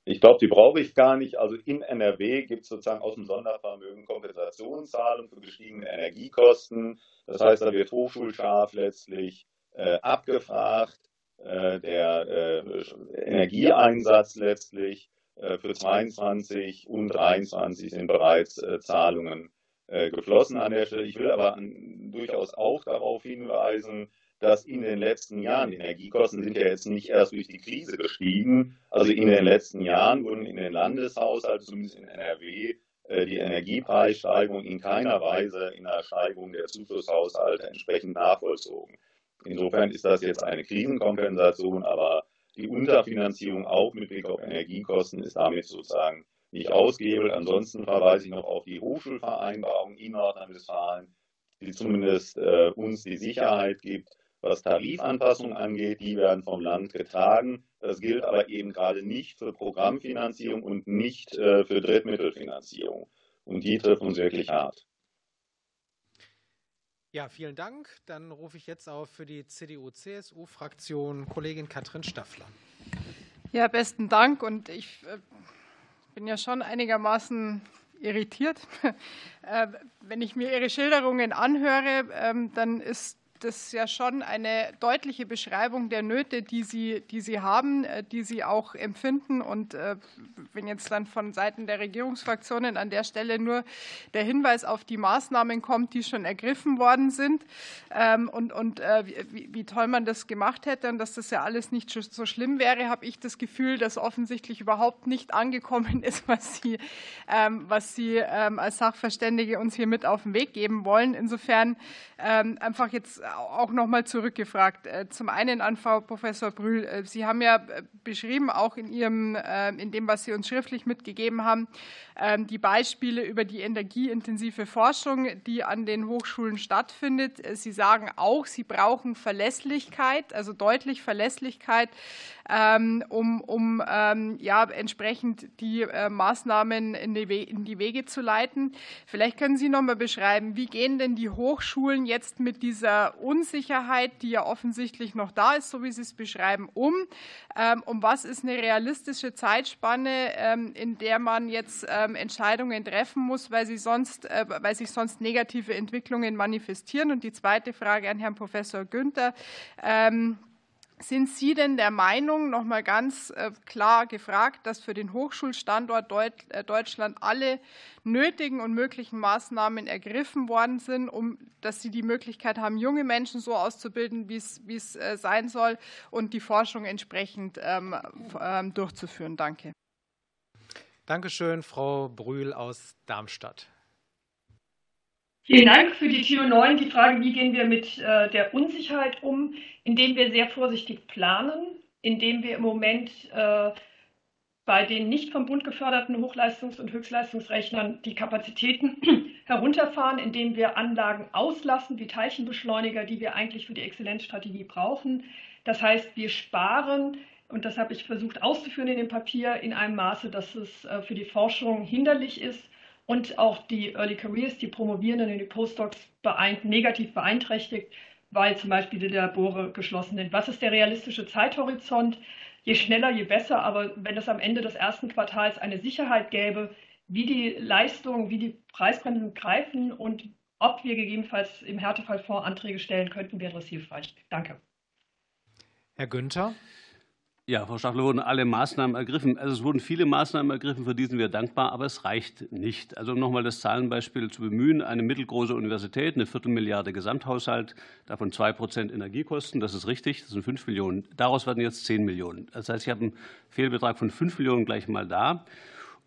Ich glaube, die brauche ich gar nicht. Also in NRW gibt es sozusagen aus dem Sondervermögen Kompensationszahlungen für gestiegene Energiekosten. Das heißt, da wird hochschulscharf letztlich äh, abgefragt, äh, der äh, Energieeinsatz letztlich äh, für 22 und 23 sind bereits äh, Zahlungen äh, geflossen an der Stelle. Ich will aber an, durchaus auch darauf hinweisen, dass in den letzten Jahren, die Energiekosten sind ja jetzt nicht erst durch die Krise gestiegen, also in den letzten Jahren wurden in den Landeshaushalten, zumindest in NRW, äh, die Energiepreissteigerung in keiner Weise in der Steigerung der Zuschusshaushalte entsprechend nachvollzogen. Insofern ist das jetzt eine Krisenkompensation, aber die Unterfinanzierung auch mit Blick auf Energiekosten ist damit sozusagen nicht ausgehebelt. Ansonsten verweise ich noch auf die Hochschulvereinbarung in Nordrhein-Westfalen, die zumindest äh, uns die Sicherheit gibt, was Tarifanpassungen angeht, die werden vom Land getragen. Das gilt aber eben gerade nicht für Programmfinanzierung und nicht äh, für Drittmittelfinanzierung. Und die trifft uns wirklich hart. Ja, vielen Dank. Dann rufe ich jetzt auf für die CDU-CSU-Fraktion Kollegin Katrin Staffler. Ja, besten Dank. Und ich äh, bin ja schon einigermaßen irritiert. *laughs* Äh, wenn ich mir Ihre Schilderungen anhöre, ähm, dann ist das ja schon eine deutliche Beschreibung der Nöte, die Sie, die Sie haben, äh, die Sie auch empfinden. Und äh, wenn jetzt dann von Seiten der Regierungsfraktionen an der Stelle nur der Hinweis auf die Maßnahmen kommt, die schon ergriffen worden sind ähm, und, und äh, wie, wie toll man das gemacht hätte und dass das ja alles nicht so schlimm wäre, habe ich das Gefühl, dass offensichtlich überhaupt nicht angekommen *laughs* ist, was Sie, ähm, was Sie ähm, als Sachverständige uns hier mit auf den Weg geben wollen. Insofern einfach jetzt auch noch mal zurückgefragt. Äh, zum einen an Frau Professor Brühl. Äh, Sie haben ja äh, beschrieben, auch in, Ihrem, in dem, was Sie uns schriftlich mitgegeben haben, ähm, die Beispiele über die energieintensive Forschung, die an den Hochschulen stattfindet. Sie sagen auch, Sie brauchen Verlässlichkeit, also deutlich Verlässlichkeit, ähm, um, um ähm, ja, entsprechend die Maßnahmen in die, Wege zu leiten. Vielleicht können Sie noch mal beschreiben, wie gehen denn die Hochschulen jetzt mit dieser Unsicherheit, die ja offensichtlich noch da ist, so wie Sie es beschreiben, um? Um was ist eine realistische Zeitspanne, in der man jetzt ähm, Entscheidungen treffen muss, weil, sie sonst, äh, weil sich sonst negative Entwicklungen manifestieren. Und die zweite Frage an Herrn Professor Günther. Ähm, sind Sie denn der Meinung, noch mal ganz äh, klar gefragt, dass für den Hochschulstandort äh, Deutschland alle nötigen und möglichen Maßnahmen ergriffen worden sind, um dass Sie die Möglichkeit haben, junge Menschen so auszubilden, wie es, wie es sein soll und die Forschung entsprechend ähm, durchzuführen? Danke. Dankeschön, Frau Brühl aus Darmstadt. Vielen Dank für die Tür 9. Die Frage, wie gehen wir mit äh, der Unsicherheit um, indem wir sehr vorsichtig planen, indem wir im Moment äh, bei den nicht vom Bund geförderten Hochleistungs- und Höchstleistungsrechnern die Kapazitäten *clears throat* herunterfahren, indem wir Anlagen auslassen, wie Teilchenbeschleuniger, die wir eigentlich für die Exzellenzstrategie brauchen. Das heißt, wir sparen und das habe ich versucht auszuführen in dem Papier in einem Maße, dass es äh, für die Forschung hinderlich ist und auch die Early Careers, die Promovierenden und die Postdocs beeint, negativ beeinträchtigt, weil zum Beispiel die Labore geschlossen sind. Was ist der realistische Zeithorizont? Je schneller, je besser, aber wenn es am Ende des ersten Quartals eine Sicherheit gäbe, wie die Leistungen, wie die Preisbremsen greifen und ob wir gegebenenfalls im Härtefallfonds Anträge stellen könnten, wäre es hilfreich. Danke. Herr Günther. Ja, Frau Stachler, wurden alle Maßnahmen ergriffen. Also es wurden viele Maßnahmen ergriffen, für die sind wir dankbar, aber es reicht nicht. Also um nochmal das Zahlenbeispiel zu bemühen, eine mittelgroße Universität, eine Viertelmilliarde Gesamthaushalt, davon zwei Prozent Energiekosten, das ist richtig, das sind fünf Millionen. Daraus werden jetzt zehn Millionen. Das heißt, ich habe einen Fehlbetrag von fünf Millionen gleich mal da.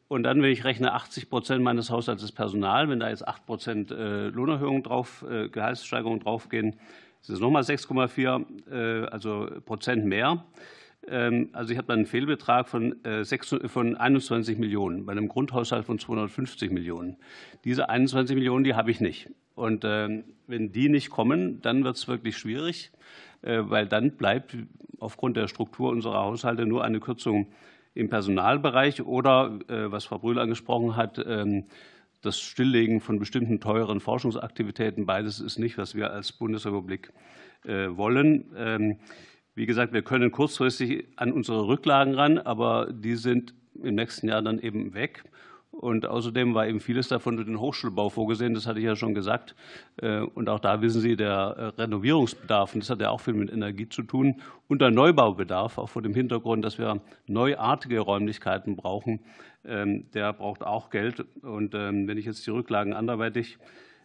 Und dann, wenn ich rechne, 80 Prozent meines Haushalts ist Personal, wenn da jetzt acht Prozent äh, Lohnerhöhung drauf, äh, Gehaltssteigerungen draufgehen, ist es nochmal 6,4 äh, also Prozent mehr. Ähm, also ich habe einen Fehlbetrag von, äh, von 21 Millionen bei einem Grundhaushalt von 250 Millionen. Diese 21 Millionen, die habe ich nicht. Und ähm, wenn die nicht kommen, dann wird es wirklich schwierig, äh, weil dann bleibt aufgrund der Struktur unserer Haushalte nur eine Kürzung im Personalbereich oder, äh, was Frau Brühl angesprochen hat, ähm, das Stilllegen von bestimmten teuren Forschungsaktivitäten. Beides ist nicht, was wir als Bundesrepublik wollen. Wie gesagt, wir können kurzfristig an unsere Rücklagen ran, aber die sind im nächsten Jahr dann eben weg. Und außerdem war eben vieles davon für den Hochschulbau vorgesehen, das hatte ich ja schon gesagt. Äh, und auch da wissen Sie, der äh, Renovierungsbedarf, und das hat ja auch viel mit Energie zu tun, und der Neubaubedarf, auch vor dem Hintergrund, dass wir neuartige Räumlichkeiten brauchen, ähm, der braucht auch Geld. Und ähm, wenn ich jetzt die Rücklagen anderweitig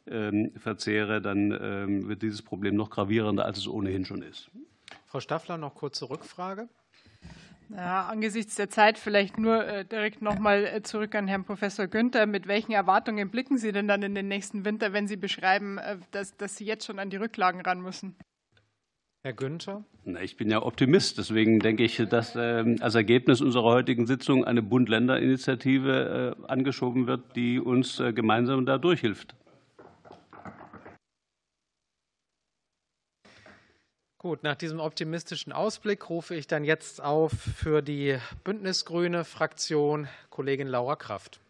ähm, verzehre, dann wird dieses Problem noch gravierender, als es ohnehin schon ist. Frau Staffler, noch kurze Rückfrage. Ja, angesichts der Zeit vielleicht nur äh, direkt nochmal äh, zurück an Herrn Professor Günther. Mit welchen Erwartungen blicken Sie denn dann in den nächsten Winter, wenn Sie beschreiben, äh, dass, dass Sie jetzt schon an die Rücklagen ran müssen? Herr Günther? Ich bin ja Optimist. Deswegen denke ich, dass ähm, als Ergebnis unserer heutigen Sitzung eine Bund-Länder-Initiative angeschoben wird, die uns gemeinsam da durchhilft. Gut, nach diesem optimistischen Ausblick rufe ich dann jetzt auf für die Bündnisgrüne Fraktion Kollegin Laura Kraft.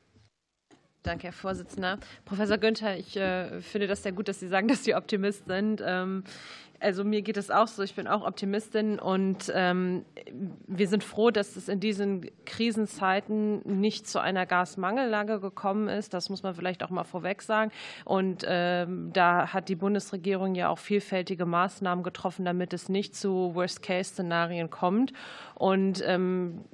Danke, Herr Vorsitzender. Professor Günther, ich äh, finde das sehr gut, dass Sie sagen, dass Sie Optimist sind. Ähm, also mir geht es auch so, ich bin auch Optimistin und ähm, wir sind froh, dass es in diesen Krisenzeiten nicht zu einer Gasmangellage gekommen ist. Das muss man vielleicht auch mal vorweg sagen. Und ähm, da hat die Bundesregierung ja auch vielfältige Maßnahmen getroffen, damit es nicht zu Worst-Case-Szenarien kommt. Und ähm,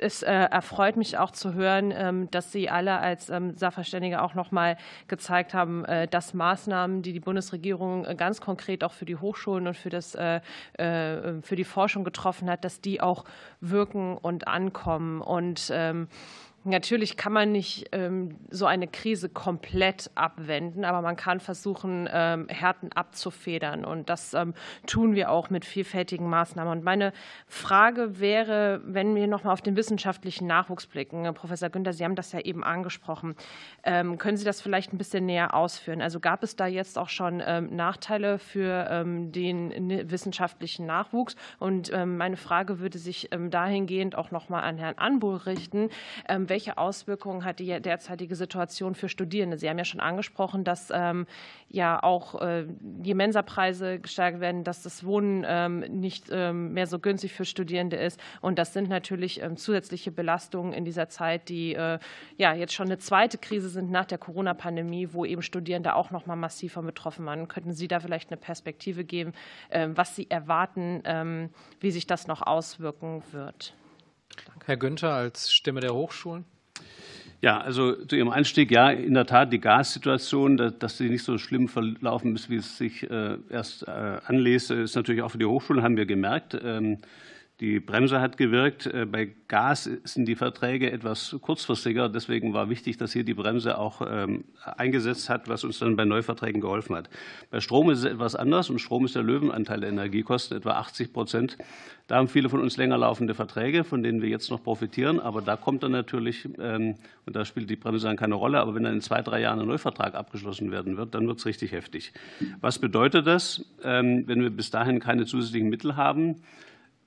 es äh, erfreut mich auch zu hören, ähm, dass Sie alle als ähm, Sachverständige auch noch mal gezeigt haben, äh, dass Maßnahmen, die die Bundesregierung äh, ganz konkret auch für die Hochschulen und für, das, für die Forschung getroffen hat, dass die auch wirken und ankommen. Und ähm, Natürlich kann man nicht ähm, so eine Krise komplett abwenden, aber man kann versuchen, ähm, Härten abzufedern. Und das ähm, tun wir auch mit vielfältigen Maßnahmen. Und meine Frage wäre, wenn wir noch mal auf den wissenschaftlichen Nachwuchs blicken. Professor Günther, Sie haben das ja eben angesprochen. Können Sie das vielleicht ein bisschen näher ausführen? Also gab es da jetzt auch schon Nachteile für den wissenschaftlichen Nachwuchs? Und meine Frage würde sich dahingehend auch noch mal an Herrn Anbuhl richten welche Auswirkungen hat die derzeitige Situation für Studierende? Sie haben ja schon angesprochen, dass ähm, ja auch äh, die Mensapreise gesteigert werden, dass das Wohnen ähm, nicht ähm, mehr so günstig für Studierende ist. Und das sind natürlich zusätzliche Belastungen in dieser Zeit, die äh, ja jetzt schon eine zweite Krise sind nach der Corona-Pandemie, wo eben Studierende auch noch mal massiv von betroffen waren. Könnten Sie da vielleicht eine Perspektive geben, was Sie erwarten, wie sich das noch auswirken wird? Herr Günther als Stimme der Hochschulen. Ja, also zu Ihrem Einstieg, ja, in der Tat die Gassituation, dass sie nicht so schlimm verlaufen ist, wie es sich äh, erst äh, anlässt, ist natürlich auch für die Hochschulen, haben wir gemerkt. Die Bremse hat gewirkt. Äh, bei Gas sind die Verträge etwas kurzfristiger. Deswegen war wichtig, dass hier die Bremse auch ähm, eingesetzt hat, was uns dann bei Neuverträgen geholfen hat. Bei Strom ist es etwas anders und Strom ist der Löwenanteil der Energiekosten, etwa 80 Prozent. Da haben viele von uns länger laufende Verträge, von denen wir jetzt noch profitieren. Aber da kommt dann natürlich, ähm, und da spielt die Bremse dann keine Rolle, aber wenn dann in zwei, drei Jahren ein Neuvertrag abgeschlossen werden wird, dann wird es richtig heftig. Was bedeutet das, ähm, wenn wir bis dahin keine zusätzlichen Mittel haben?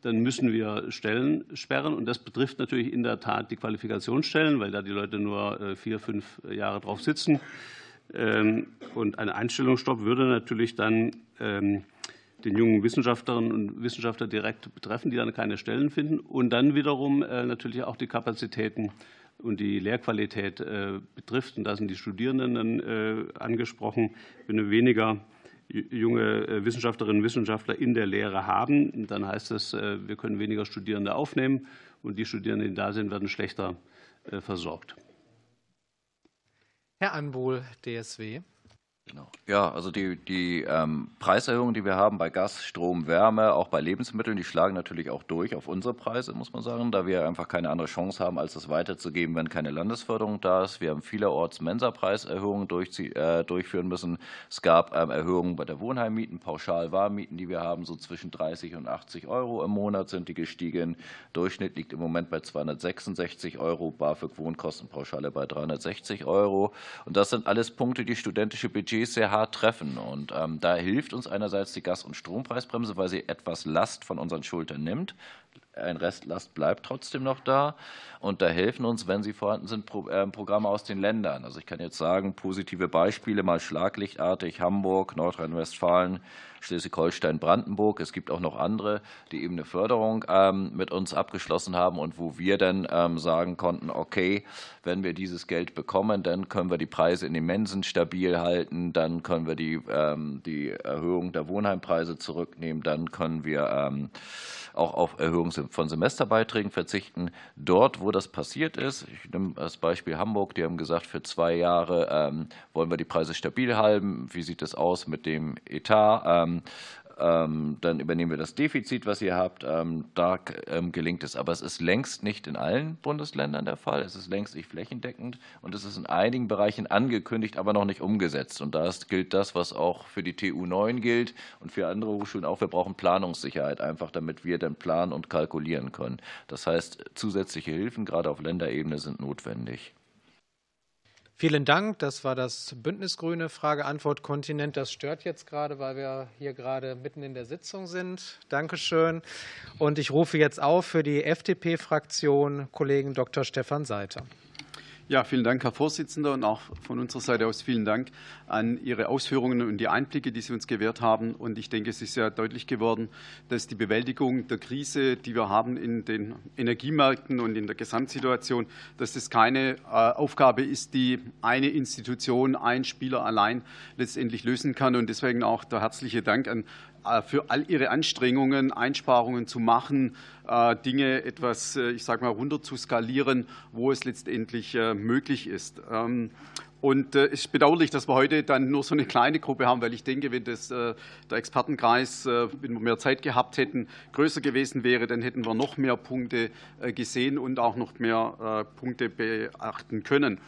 Dann müssen wir Stellen sperren. Und das betrifft natürlich in der Tat die Qualifikationsstellen, weil da die Leute nur äh, vier, fünf Jahre drauf sitzen. Ähm, und ein Einstellungsstopp würde natürlich dann ähm, den jungen Wissenschaftlerinnen und Wissenschaftler direkt betreffen, die dann keine Stellen finden. Und dann wiederum äh, natürlich auch die Kapazitäten und die Lehrqualität äh, betrifft. Und da sind die Studierenden dann angesprochen. Wenn wir weniger junge äh, Wissenschaftlerinnen und Wissenschaftler in der Lehre haben, dann heißt das, äh, wir können weniger Studierende aufnehmen und die Studierenden, die da sind, werden schlechter äh, versorgt. Herr Anbohl, DSW. Genau. Ja, also die, die ähm, Preiserhöhungen, die wir haben bei Gas, Strom, Wärme, auch bei Lebensmitteln, die schlagen natürlich auch durch auf unsere Preise, muss man sagen, da wir einfach keine andere Chance haben, als das weiterzugeben, wenn keine Landesförderung da ist. Wir haben vielerorts Mensa-Preiserhöhungen äh, durchführen müssen. Es gab ähm, Erhöhungen bei der Wohnheimmieten, Pauschal-Warmmieten, die wir haben, so zwischen 30 und 80 Euro im Monat sind die gestiegen. Durchschnitt liegt im Moment bei 266 Euro, BAföG-Wohnkostenpauschale bei 360 Euro. Und das sind alles Punkte, die studentische Budget sehr hart treffen. Und ähm, da hilft uns einerseits die Gas- und Strompreisbremse, weil sie etwas Last von unseren Schultern nimmt. Ein Restlast bleibt trotzdem noch da. Und da helfen uns, wenn sie vorhanden sind, äh, Programme aus den Ländern. Also ich kann jetzt sagen, positive Beispiele mal schlaglichtartig Hamburg, Nordrhein-Westfalen, Schleswig-Holstein, Brandenburg. Es gibt auch noch andere, die eben eine Förderung ähm, mit uns abgeschlossen haben und wo wir dann ähm, sagen konnten, okay, wenn wir dieses Geld bekommen, dann können wir die Preise in den Mensen stabil halten, dann können wir die, ähm, die Erhöhung der Wohnheimpreise zurücknehmen, dann können wir auch auf Erhöhung von Semesterbeiträgen verzichten. Dort, wo das passiert ist, ich nehme das Beispiel Hamburg, die haben gesagt, für zwei Jahre wollen wir die Preise stabil halten. Wie sieht es aus mit dem Etat? Ähm, dann übernehmen wir das Defizit, was ihr habt. Ähm, da ähm, gelingt es. Aber es ist längst nicht in allen Bundesländern der Fall. Es ist längst nicht flächendeckend und es ist in einigen Bereichen angekündigt, aber noch nicht umgesetzt. Und da gilt das, was auch für die TU 9 gilt und für andere Hochschulen auch. Wir brauchen Planungssicherheit, einfach damit wir dann planen und kalkulieren können. Das heißt, zusätzliche Hilfen, gerade auf Länderebene, sind notwendig. Vielen Dank. Das war das Bündnisgrüne Frage-Antwort-Kontinent. Das stört jetzt gerade, weil wir hier gerade mitten in der Sitzung sind. Dankeschön. Und ich rufe jetzt auf für die FDP-Fraktion Kollegen Dr. Stefan Seiter. Ja, vielen Dank, Herr Vorsitzender, und auch von unserer Seite aus vielen Dank an Ihre Ausführungen und die Einblicke, die Sie uns gewährt haben. Und ich denke, es ist ja deutlich geworden, dass die Bewältigung der Krise, die wir haben in den Energiemärkten und in der Gesamtsituation, dass das keine äh, Aufgabe ist, die eine Institution, ein Spieler allein letztendlich lösen kann. Und deswegen auch der herzliche Dank an für all ihre Anstrengungen, Einsparungen zu machen, äh, Dinge etwas, äh, ich sage mal, runter zu skalieren, wo es letztendlich möglich ist. Ähm, und es ist bedauerlich, dass wir heute dann nur so eine kleine Gruppe haben, weil ich denke, wenn das, der Expertenkreis, wenn wir mehr Zeit gehabt hätten, größer gewesen wäre, dann hätten wir noch mehr Punkte gesehen und auch noch mehr Punkte beachten können.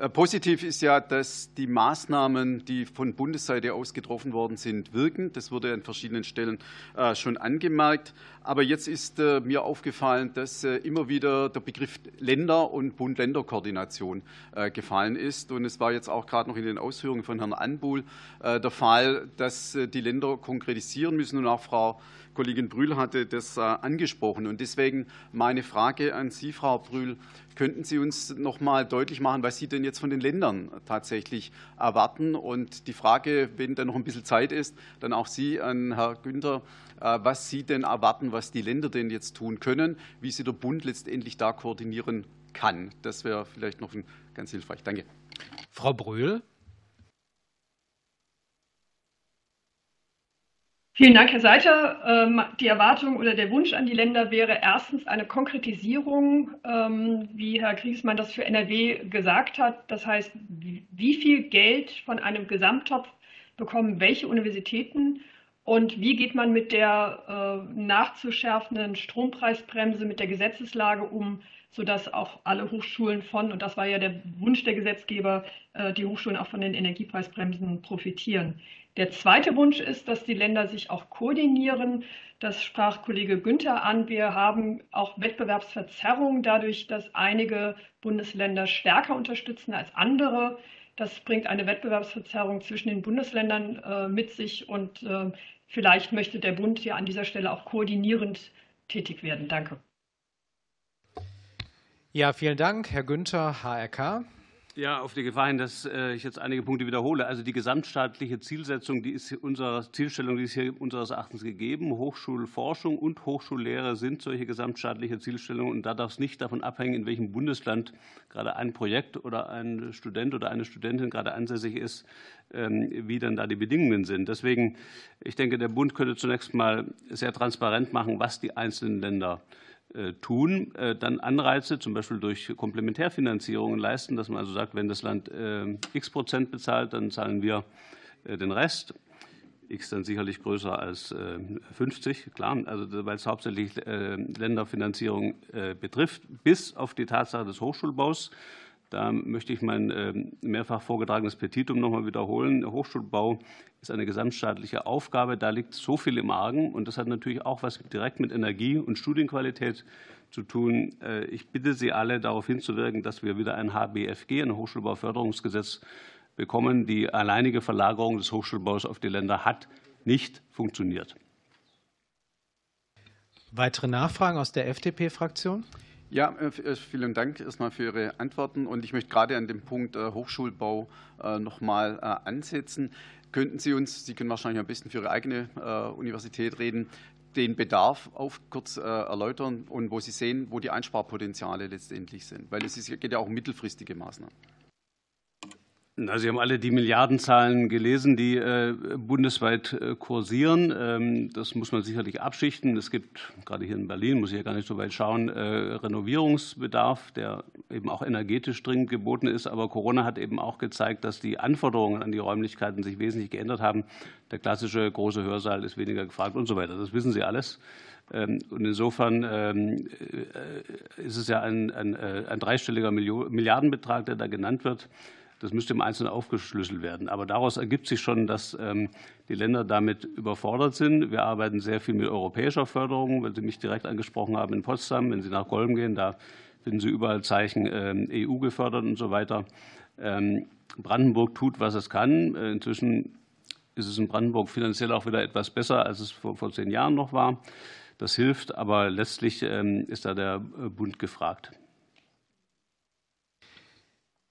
Äh, positiv ist ja, dass die Maßnahmen, die von Bundesseite aus getroffen worden sind, wirken. Das wurde an verschiedenen Stellen äh, schon angemerkt. Aber jetzt ist äh, mir aufgefallen, dass immer wieder der Begriff Länder- und Bund-Länder-Koordination gefallen ist. Und es war jetzt auch gerade noch in den Ausführungen von Herrn Anbuhl der Fall, dass die Länder konkretisieren müssen. Und auch Frau Kollegin Brühl hatte das angesprochen. Und deswegen meine Frage an Sie, Frau Brühl. Könnten Sie uns noch mal deutlich machen, was Sie denn jetzt von den Ländern tatsächlich erwarten? Und die Frage, wenn da noch ein bisschen Zeit ist, dann auch Sie an Herr Günther, äh, was Sie denn erwarten, was die Länder denn jetzt tun können, wie sie der Bund letztendlich da koordinieren kann. Das wäre vielleicht noch ganz hilfreich. Danke. Frau Brühl. Vielen Dank, Herr Seiter. Ähm, die Erwartung oder der Wunsch an die Länder wäre erstens eine Konkretisierung, ähm, wie Herr Kriegsmann das für NRW gesagt hat. Das heißt, wie viel Geld von einem Gesamttopf bekommen welche Universitäten und wie geht man mit der äh, nachzuschärfenden Strompreisbremse, mit der Gesetzeslage um, sodass auch alle Hochschulen von, und das war ja der Wunsch der Gesetzgeber, äh, die Hochschulen auch von den Energiepreisbremsen profitieren. Der zweite Wunsch ist, dass die Länder sich auch koordinieren. Das sprach Kollege Günther an. Wir haben auch Wettbewerbsverzerrungen dadurch, dass einige Bundesländer stärker unterstützen als andere. Das bringt eine Wettbewerbsverzerrung zwischen den Bundesländern äh, mit sich und äh, vielleicht möchte der Bund ja an dieser Stelle auch koordinierend tätig werden. Danke. Ja, vielen Dank, Herr Günther, HRK. Ja, auf die Gefahr hin, dass äh, ich jetzt einige Punkte wiederhole. Also die gesamtstaatliche Zielsetzung, die ist unsere Zielstellung, die ist hier unseres Erachtens gegeben. Hochschulforschung und Hochschullehre sind solche gesamtstaatliche Zielstellungen und da darf es nicht davon abhängen, in welchem Bundesland gerade ein Projekt oder ein Student oder eine Studentin gerade ansässig ist, ähm, wie dann da die Bedingungen sind. Deswegen, ich denke, der Bund könnte zunächst mal sehr transparent machen, was die einzelnen Länder tun, äh, dann Anreize, zum Beispiel durch Komplementärfinanzierungen leisten, dass man also sagt, wenn das Land äh, x Prozent bezahlt, dann zahlen wir den Rest. X dann sicherlich größer als 50, klar, also weil es hauptsächlich Länderfinanzierung betrifft, bis auf die Tatsache des Hochschulbaus. Da möchte ich mein ähm, mehrfach vorgetragenes Petitum noch einmal wiederholen. Der Hochschulbau ist eine gesamtstaatliche Aufgabe. Da liegt so viel im Argen. Und das hat natürlich auch was direkt mit Energie und Studienqualität zu tun. Äh, ich bitte Sie alle, darauf hinzuwirken, dass wir wieder ein HBFG, ein Hochschulbauförderungsgesetz, bekommen. Die alleinige Verlagerung des Hochschulbaus auf die Länder hat nicht funktioniert. Weitere Nachfragen aus der FDP-Fraktion? Ja, äh, vielen Dank erstmal für Ihre Antworten. Und ich möchte gerade an dem Punkt Hochschulbau noch mal ansetzen. Könnten Sie uns, Sie können wahrscheinlich am besten für Ihre eigene Universität reden, den Bedarf auf kurz erläutern und wo Sie sehen, wo die Einsparpotenziale letztendlich sind? Weil es geht ja auch um mittelfristige Maßnahmen. Na, Sie haben alle die Milliardenzahlen gelesen, die äh, bundesweit äh, kursieren. Ähm, das muss man sicherlich abschichten. Es gibt gerade hier in Berlin, muss ich ja gar nicht so weit schauen, äh, Renovierungsbedarf, der eben auch energetisch dringend geboten ist. Aber Corona hat eben auch gezeigt, dass die Anforderungen an die Räumlichkeiten sich wesentlich geändert haben. Der klassische große Hörsaal ist weniger gefragt und so weiter. Das wissen Sie alles. Ähm, und insofern ähm, ist es ja ein, ein, ein dreistelliger Milliardenbetrag, der da genannt wird. Das müsste im Einzelnen aufgeschlüsselt werden. Aber daraus ergibt sich schon, dass ähm, die Länder damit überfordert sind. Wir arbeiten sehr viel mit europäischer Förderung. Wenn Sie mich direkt angesprochen haben in Potsdam, wenn Sie nach Golm gehen, da finden Sie überall Zeichen ähm, EU gefördert und so weiter. Ähm, Brandenburg tut, was es kann. Äh, inzwischen ist es in Brandenburg finanziell auch wieder etwas besser, als es vor, vor zehn Jahren noch war. Das hilft, aber letztlich ist da der äh, Bund gefragt.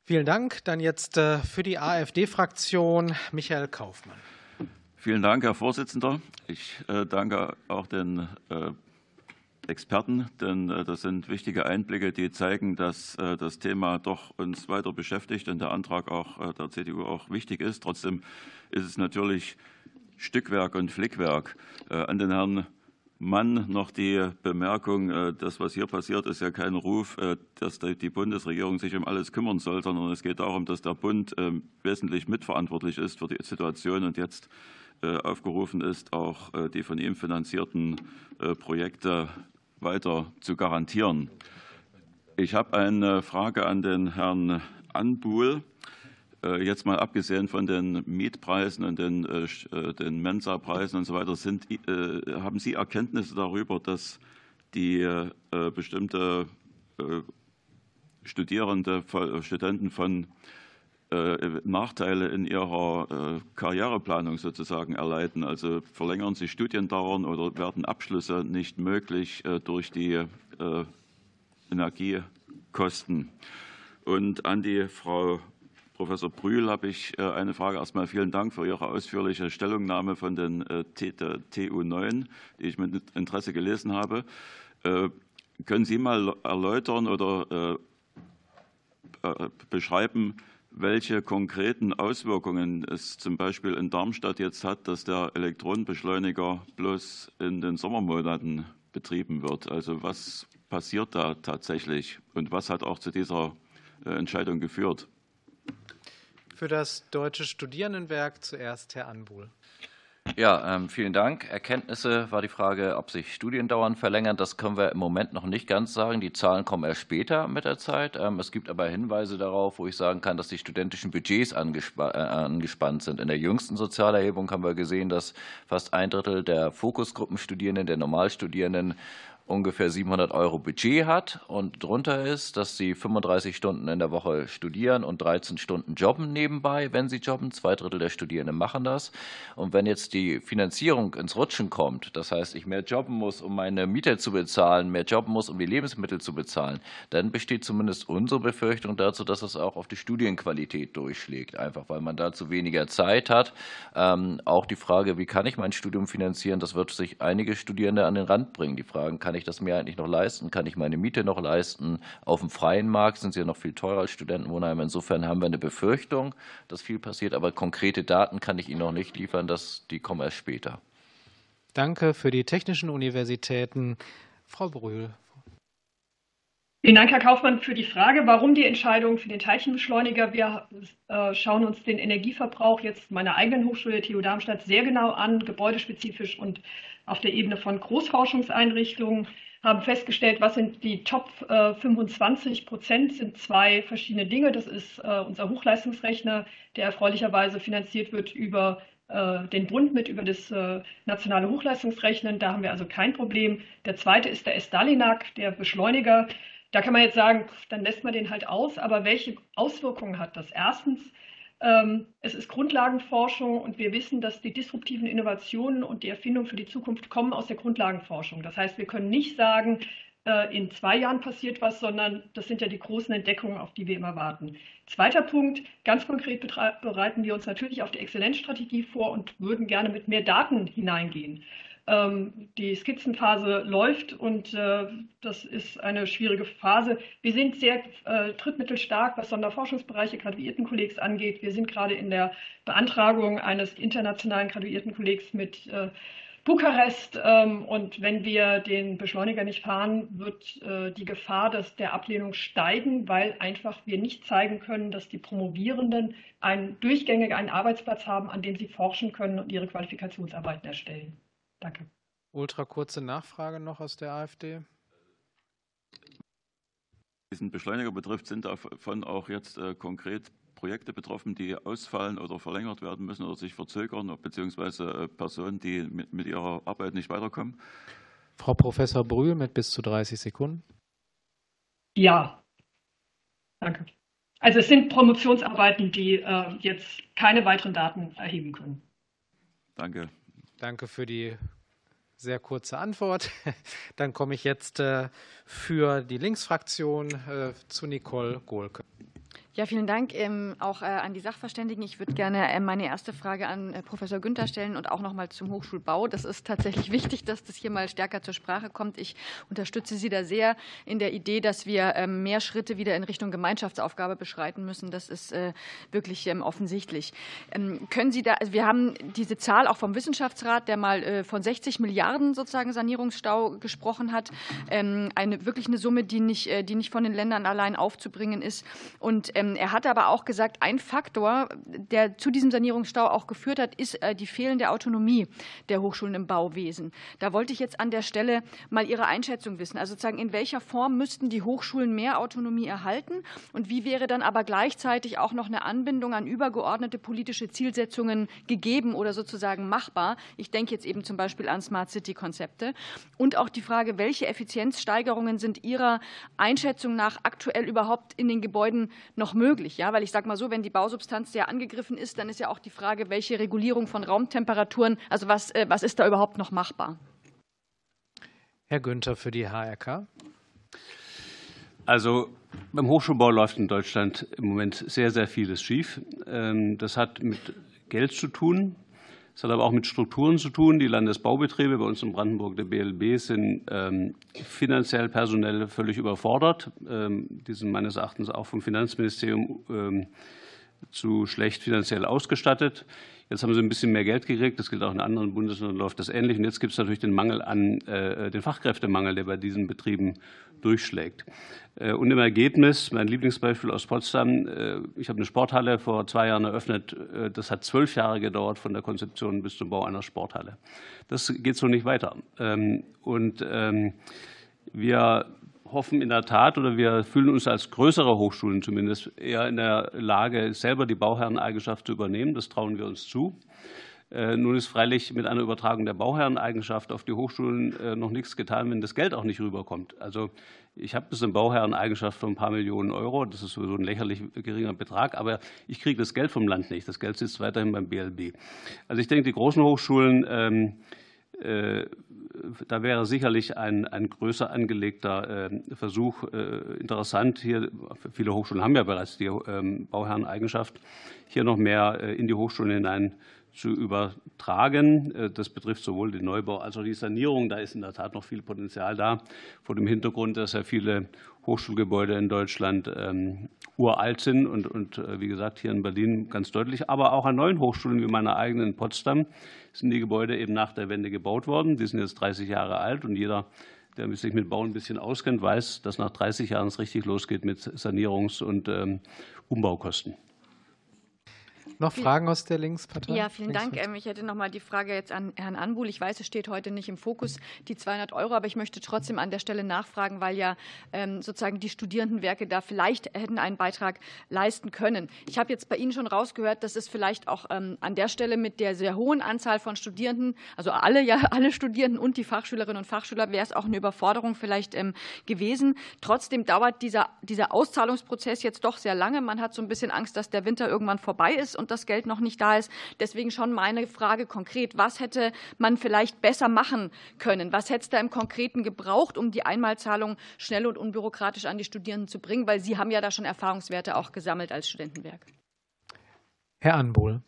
Vielen Dank. Dann jetzt äh, für die AfD-Fraktion Michael Kaufmann. Vielen Dank, Herr Vorsitzender. Ich äh, danke auch den äh, Experten, denn das sind wichtige Einblicke, die zeigen, dass das Thema doch uns weiter beschäftigt und der Antrag auch der CDU auch wichtig ist. Trotzdem ist es natürlich Stückwerk und Flickwerk. An den Herrn Mann noch die Bemerkung, äh, das, was hier passiert, ist ja kein Ruf, äh, dass die Bundesregierung sich um alles kümmern soll, sondern es geht darum, dass der Bund ähm, wesentlich mitverantwortlich ist für die Situation und jetzt äh, aufgerufen ist, auch die von ihm finanzierten Projekte weiter zu garantieren. Ich habe eine Frage an den Herrn Anbuhl. Äh, jetzt mal abgesehen von den Mietpreisen und den, äh, äh, den Mensa-Preisen und so weiter, sind, haben Sie Erkenntnisse darüber, dass die bestimmte Studierende, Studenten von Nachteile in ihrer Karriereplanung sozusagen erleiden? Also verlängern sie Studiendauern oder werden Abschlüsse nicht möglich durch die Energiekosten? Und an die Frau Professor Brühl habe ich äh, eine Frage. Erstmal vielen Dank für Ihre ausführliche Stellungnahme von den äh, der TU 9, die ich mit Interesse gelesen habe. Äh, können Sie mal erläutern oder beschreiben, welche konkreten Auswirkungen es zum Beispiel in Darmstadt jetzt hat, dass der Elektronenbeschleuniger bloß in den Sommermonaten betrieben wird? Also was passiert da tatsächlich und was hat auch zu dieser Entscheidung geführt? Für das Deutsche Studierendenwerk zuerst Herr Anbuhl. Ja, ähm, vielen Dank. Erkenntnisse war die Frage, ob sich Studiendauern verlängern. Das können wir im Moment noch nicht ganz sagen. Die Zahlen kommen erst später mit der Zeit. Ähm, es gibt aber Hinweise darauf, wo ich sagen kann, dass die studentischen Budgets äh, angespannt sind. In der jüngsten Sozialerhebung haben wir gesehen, dass fast ein Drittel der Fokusgruppenstudierenden, der Normalstudierenden ungefähr 700 Euro Budget hat und drunter ist, dass sie 35 Stunden in der Woche studieren und 13 Stunden jobben nebenbei, wenn sie jobben. Zwei Drittel der Studierenden machen das. Und wenn jetzt die Finanzierung ins Rutschen kommt, das heißt, ich mehr jobben muss, um meine Miete zu bezahlen, mehr jobben muss, um die Lebensmittel zu bezahlen, dann besteht zumindest unsere Befürchtung dazu, dass es auch auf die Studienqualität durchschlägt, einfach weil man dazu weniger Zeit hat. Ähm, auch die Frage, wie kann ich mein Studium finanzieren, das wird sich einige Studierende an den Rand bringen. Die Fragen, kann ich ich das mir eigentlich noch leisten? Kann ich meine Miete noch leisten? Auf dem freien Markt sind sie ja noch viel teurer als Studentenwohnheime. Insofern haben wir eine Befürchtung, dass viel passiert, aber konkrete Daten kann ich Ihnen noch nicht liefern. Das, die kommen erst später. Danke für die Technischen Universitäten. Frau Brühl. Vielen Dank, Herr Kaufmann, für die Frage, warum die Entscheidung für den Teilchenbeschleuniger. Wir äh, schauen uns den Energieverbrauch jetzt meiner eigenen Hochschule TU Darmstadt sehr genau an, gebäudespezifisch und auf der Ebene von Großforschungseinrichtungen, haben festgestellt, was sind die Top 25 äh, Prozent, sind zwei verschiedene Dinge. Das ist äh, unser Hochleistungsrechner, der erfreulicherweise finanziert wird über äh, den Bund mit, über das nationale Hochleistungsrechnen. Da haben wir also kein Problem. Der zweite ist der S-Dalinak, der Beschleuniger. Da kann man jetzt sagen, dann lässt man den halt aus. Aber welche Auswirkungen hat das? Erstens, es ist Grundlagenforschung und wir wissen, dass die disruptiven Innovationen und die Erfindungen für die Zukunft kommen aus der Grundlagenforschung. Das heißt, wir können nicht sagen, äh, in zwei Jahren passiert was, sondern das sind ja die großen Entdeckungen, auf die wir immer warten. Zweiter Punkt, ganz konkret bereiten wir uns natürlich auf die Exzellenzstrategie vor und würden gerne mit mehr Daten hineingehen. Ähm, die Skizzenphase läuft und äh, das ist eine schwierige Phase. Wir sind sehr äh, trittmittelstark, was Sonderforschungsbereiche Graduiertenkollegs angeht. Wir sind gerade in der Beantragung eines internationalen Graduiertenkollegs mit äh, Bukarest. Ähm, und wenn wir den Beschleuniger nicht fahren, wird äh, die Gefahr dass der Ablehnung steigen, weil einfach wir nicht zeigen können, dass die Promovierenden einen durchgängig einen Arbeitsplatz haben, an dem sie forschen können und ihre Qualifikationsarbeiten erstellen. Danke. Ultra kurze Nachfrage noch aus der AfD. Diesen Beschleuniger betrifft, sind davon auch jetzt äh, konkret Projekte betroffen, die ausfallen oder verlängert werden müssen oder sich verzögern, beziehungsweise äh, Personen, die mit, ihrer Arbeit nicht weiterkommen? Frau Professor Brühl mit bis zu 30 Sekunden. Ja, danke. Also es sind Promotionsarbeiten, die äh, jetzt keine weiteren Daten erheben können. Danke. Danke für die sehr kurze Antwort. *laughs* Dann komme ich jetzt äh, für die Linksfraktion äh, zu Nicole Gohlke. Ja, vielen Dank ähm, auch äh, an die Sachverständigen. Ich würde gerne äh, meine erste Frage an äh, Professor Günther stellen und auch noch mal zum Hochschulbau. Das ist tatsächlich *laughs* wichtig, dass das hier mal stärker zur Sprache kommt. Ich unterstütze Sie da sehr in der Idee, dass wir ähm, mehr Schritte wieder in Richtung Gemeinschaftsaufgabe beschreiten müssen. Das ist wirklich ähm, offensichtlich. Können Sie da, also wir haben diese Zahl auch vom Wissenschaftsrat, der mal von 60 Milliarden sozusagen Sanierungsstau gesprochen hat, eine wirklich eine Summe, die nicht, die nicht von den Ländern allein aufzubringen ist. Und ähm, er hat aber auch gesagt, ein Faktor, der zu diesem Sanierungsstau auch geführt hat, ist äh, die fehlende Autonomie der Hochschulen im Bauwesen. Da wollte ich jetzt an der Stelle mal Ihre Einschätzung wissen. Also sozusagen, in welcher Form müssten die Hochschulen mehr Autonomie erhalten und wie wäre dann aber gleichzeitig auch noch eine Anbindung an übergeordnete politische Zielsetzungen gegeben oder sozusagen machbar? Ich denke jetzt eben zum Beispiel an Smart City Konzepte und auch die Frage, welche Effizienzsteigerungen sind Ihrer Einschätzung nach aktuell überhaupt in den Gebäuden noch möglich. Ja? Weil ich sage mal so, wenn die Bausubstanz sehr angegriffen ist, dann ist ja auch die Frage, welche Regulierung von Raumtemperaturen, also was, äh, was ist da überhaupt noch machbar? Herr Günther für die HRK. Also beim Hochschulbau läuft in Deutschland im Moment sehr, sehr vieles schief. Ähm, das hat mit Geld zu tun. Es hat aber auch mit Strukturen zu tun. Die Landesbaubetriebe bei uns in Brandenburg, der BLB, sind ähm, finanziell, personell völlig überfordert. Ähm, die sind meines Erachtens auch vom Finanzministerium ähm, zu schlecht finanziell ausgestattet. Jetzt haben sie ein bisschen mehr Geld gekriegt. Das gilt auch in anderen Bundesländern, läuft das ähnlich. Und jetzt gibt es natürlich den Mangel an, äh, den Fachkräftemangel, der bei diesen Betrieben durchschlägt. Äh, und im Ergebnis, mein Lieblingsbeispiel aus Potsdam, äh, ich habe eine Sporthalle vor zwei Jahren eröffnet. Das hat zwölf Jahre gedauert von der Konzeption bis zum Bau einer Sporthalle. Das geht so nicht weiter. Ähm, und ähm, wir hoffen in der Tat oder wir fühlen uns als größere Hochschulen zumindest eher in der Lage, selber die Bauherreneigenschaft zu übernehmen. Das trauen wir uns zu. Äh, nun ist freilich mit einer Übertragung der Bauherreneigenschaft auf die Hochschulen äh, noch nichts getan, wenn das Geld auch nicht rüberkommt. Also ich habe das in Bauherreneigenschaft von ein paar Millionen Euro. Das ist sowieso ein lächerlich geringer Betrag, aber ich kriege das Geld vom Land nicht. Das Geld sitzt weiterhin beim BLB. Also ich denke, die großen Hochschulen ähm, äh, da wäre sicherlich ein, ein größer angelegter äh, Versuch äh, interessant. Hier, viele Hochschulen haben ja bereits die ähm, Bauherreneigenschaft, hier noch mehr in die Hochschulen hinein zu übertragen. Das betrifft sowohl den Neubau als auch die Sanierung. Da ist in der Tat noch viel Potenzial da, vor dem Hintergrund, dass ja viele Hochschulgebäude in Deutschland ähm, uralt sind und, und wie gesagt hier in Berlin ganz deutlich, aber auch an neuen Hochschulen wie meiner eigenen in Potsdam sind die Gebäude eben nach der Wende gebaut worden. Die sind jetzt 30 Jahre alt und jeder, der sich mit Bauen ein bisschen auskennt, weiß, dass nach 30 Jahren es richtig losgeht mit Sanierungs- und ähm, Umbaukosten. Noch Fragen aus der Linkspartei? Ja, vielen Dank. Ähm, ich hätte noch mal die Frage jetzt an Herrn Anbuhl. Ich weiß, es steht heute nicht im Fokus, die 200 Euro, aber ich möchte trotzdem an der Stelle nachfragen, weil ja ähm, sozusagen die Studierendenwerke da vielleicht hätten einen Beitrag leisten können. Ich habe jetzt bei Ihnen schon rausgehört, dass es vielleicht auch ähm, an der Stelle mit der sehr hohen Anzahl von Studierenden, also alle, ja, *laughs* alle Studierenden und die Fachschülerinnen und Fachschüler, wäre es auch eine Überforderung vielleicht gewesen. Trotzdem dauert dieser, dieser Auszahlungsprozess jetzt doch sehr lange. Man hat so ein bisschen Angst, dass der Winter irgendwann vorbei ist und das Geld noch nicht da ist. Deswegen schon meine Frage konkret, was hätte man vielleicht besser machen können? Was hätte es da im Konkreten gebraucht, um die Einmalzahlung schnell und unbürokratisch an die Studierenden zu bringen? Weil Sie haben ja da schon Erfahrungswerte auch gesammelt als Studentenwerk. Herr Anbohl.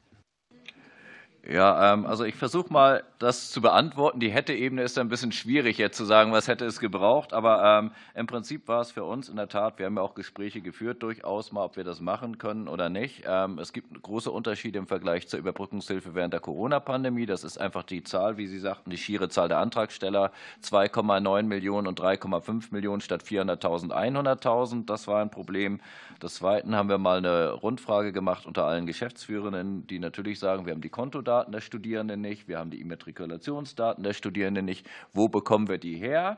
Ja, ähm, also ich versuche mal, das zu beantworten. Die hätte-Ebene ist ein bisschen schwierig, jetzt zu sagen, was hätte es gebraucht. Aber ähm, im Prinzip war es für uns in der Tat, wir haben ja auch Gespräche geführt, durchaus mal, ob wir das machen können oder nicht. Ähm, es gibt große Unterschiede im Vergleich zur Überbrückungshilfe während der Corona-Pandemie. Das ist einfach die Zahl, wie Sie sagten, die schiere Zahl der Antragsteller. 2,9 Millionen und 3,5 Millionen statt 400.000, 100.000. Das war ein Problem. Des Zweiten haben wir mal eine Rundfrage gemacht unter allen Geschäftsführenden, die natürlich sagen, wir haben die Kontodaten der Studierenden nicht, wir haben die Immatrikulationsdaten der Studierenden nicht. Wo bekommen wir die her?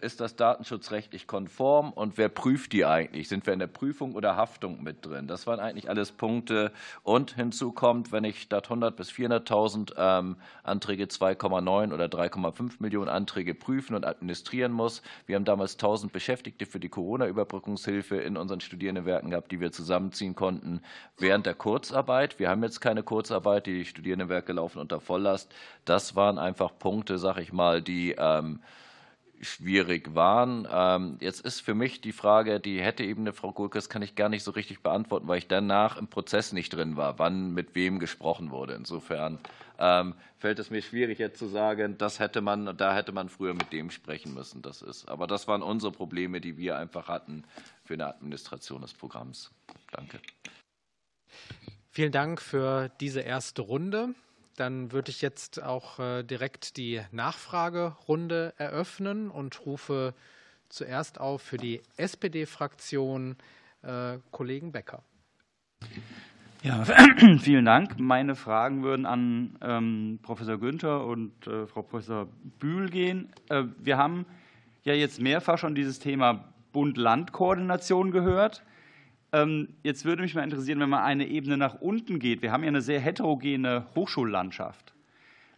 Ist das datenschutzrechtlich konform und wer prüft die eigentlich? Sind wir in der Prüfung oder Haftung mit drin? Das waren eigentlich alles Punkte. Und hinzu kommt, wenn ich statt 100 bis 400.000 ähm, Anträge 2,9 oder 3,5 Millionen Anträge prüfen und administrieren muss. Wir haben damals 1000 Beschäftigte für die Corona-Überbrückungshilfe in unseren Studierendenwerken gehabt, die wir zusammenziehen konnten während der Kurzarbeit. Wir haben jetzt keine Kurzarbeit, die Studierendenwerke laufen unter Volllast. Das waren einfach Punkte, sag ich mal, die ähm, schwierig waren. Ähm, jetzt ist für mich die Frage, die hätte Ebene, Frau Gulkes, kann ich gar nicht so richtig beantworten, weil ich danach im Prozess nicht drin war, wann mit wem gesprochen wurde. Insofern ähm, fällt es mir schwierig, jetzt zu sagen, das hätte man, da hätte man früher mit dem sprechen müssen. Das ist, aber das waren unsere Probleme, die wir einfach hatten für eine Administration des Programms. Danke. Vielen Dank für diese erste Runde. Dann würde ich jetzt auch äh, direkt die Nachfragerunde eröffnen und rufe zuerst auf für die SPD-Fraktion äh, Kollegen Becker. Ja, *clears throat* vielen Dank. Meine Fragen würden an ähm, Professor Günther und äh, Frau Professor Bühl gehen. Äh, wir haben ja jetzt mehrfach schon dieses Thema Bund-Land-Koordination gehört. Ähm, jetzt würde mich mal interessieren, wenn man eine Ebene nach unten geht. Wir haben ja eine sehr heterogene Hochschullandschaft.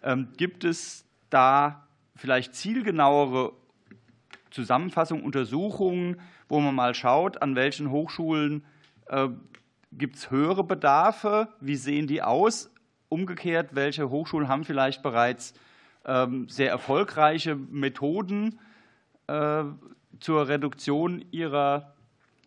Ähm, gibt es da vielleicht zielgenauere Zusammenfassungen, Untersuchungen, wo man mal schaut, an welchen Hochschulen äh, gibt es höhere Bedarfe? Wie sehen die aus? Umgekehrt, welche Hochschulen haben vielleicht bereits ähm, sehr erfolgreiche Methoden äh, zur Reduktion ihrer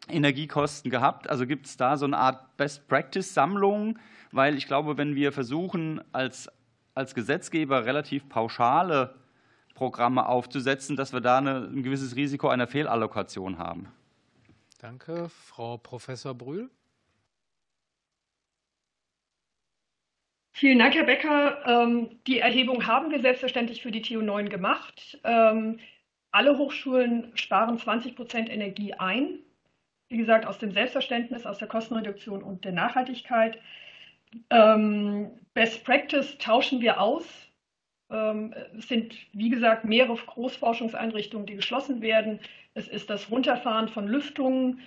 Energiekosten gehabt? Also gibt es da so eine Art Best-Practice-Sammlung? Weil ich glaube, wenn wir versuchen, als, als Gesetzgeber relativ pauschale Programme aufzusetzen, dass wir da eine, ein gewisses Risiko einer Fehlallokation haben. Danke. Frau Professor Brühl. Vielen Dank, Herr Becker. Ähm, die Erhebung haben wir selbstverständlich für die TU9 gemacht. Ähm, alle Hochschulen sparen 20 Prozent Energie ein wie gesagt, aus dem Selbstverständnis, aus der Kostenreduktion und der Nachhaltigkeit. Ähm, Best Practice tauschen wir aus. Ähm, es sind, wie gesagt, mehrere Großforschungseinrichtungen, die geschlossen werden. Es ist das Runterfahren von Lüftungen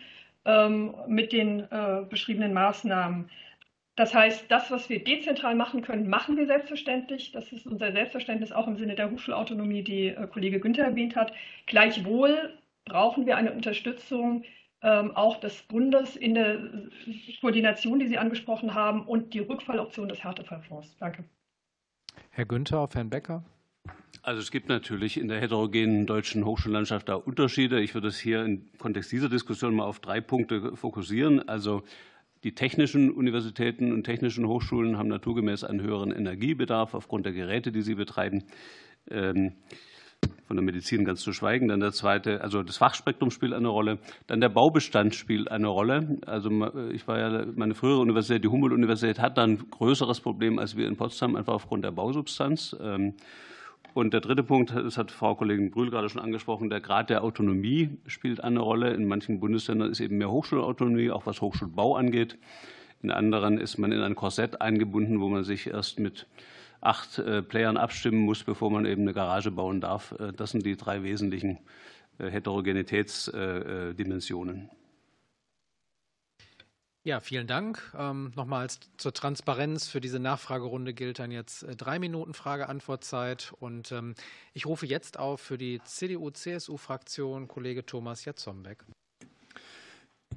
ähm, mit den äh, beschriebenen Maßnahmen. Das heißt, das, was wir dezentral machen können, machen wir selbstverständlich. Das ist unser Selbstverständnis auch im Sinne der Hochschulautonomie, die äh, Kollege Günther erwähnt hat. Gleichwohl brauchen wir eine Unterstützung auch des Bundes in der Koordination, die Sie angesprochen haben, und die Rückfalloption des Härtefallfonds. Danke. Herr Günther auf Herrn Becker. Also es gibt natürlich in der heterogenen deutschen Hochschullandschaft da Unterschiede. Ich würde es hier im Kontext dieser Diskussion mal auf drei Punkte fokussieren. Also die technischen Universitäten und technischen Hochschulen haben naturgemäß einen höheren Energiebedarf aufgrund der Geräte, die sie betreiben. Von der Medizin ganz zu schweigen. Dann der zweite, also das Fachspektrum spielt eine Rolle. Dann der Baubestand spielt eine Rolle. Also ich war ja, meine frühere Universität, die Humboldt-Universität, hat dann ein größeres Problem als wir in Potsdam, einfach aufgrund der Bausubstanz. Ähm, und der dritte Punkt, das hat Frau Kollegin Brühl gerade schon angesprochen, der Grad der Autonomie spielt eine Rolle. In manchen Bundesländern ist eben mehr Hochschulautonomie, auch was Hochschulbau angeht. In anderen ist man in ein Korsett eingebunden, wo man sich erst mit acht Playern abstimmen muss, bevor man eben eine Garage bauen darf. Das sind die drei wesentlichen Heterogenitätsdimensionen. Ja, vielen Dank. Ähm, nochmals zur Transparenz. Für diese Nachfragerunde gilt dann jetzt äh, drei Minuten Frage-Antwort-Zeit. Und ähm, ich rufe jetzt auf für die CDU-CSU-Fraktion Kollege Thomas Jatzombeck.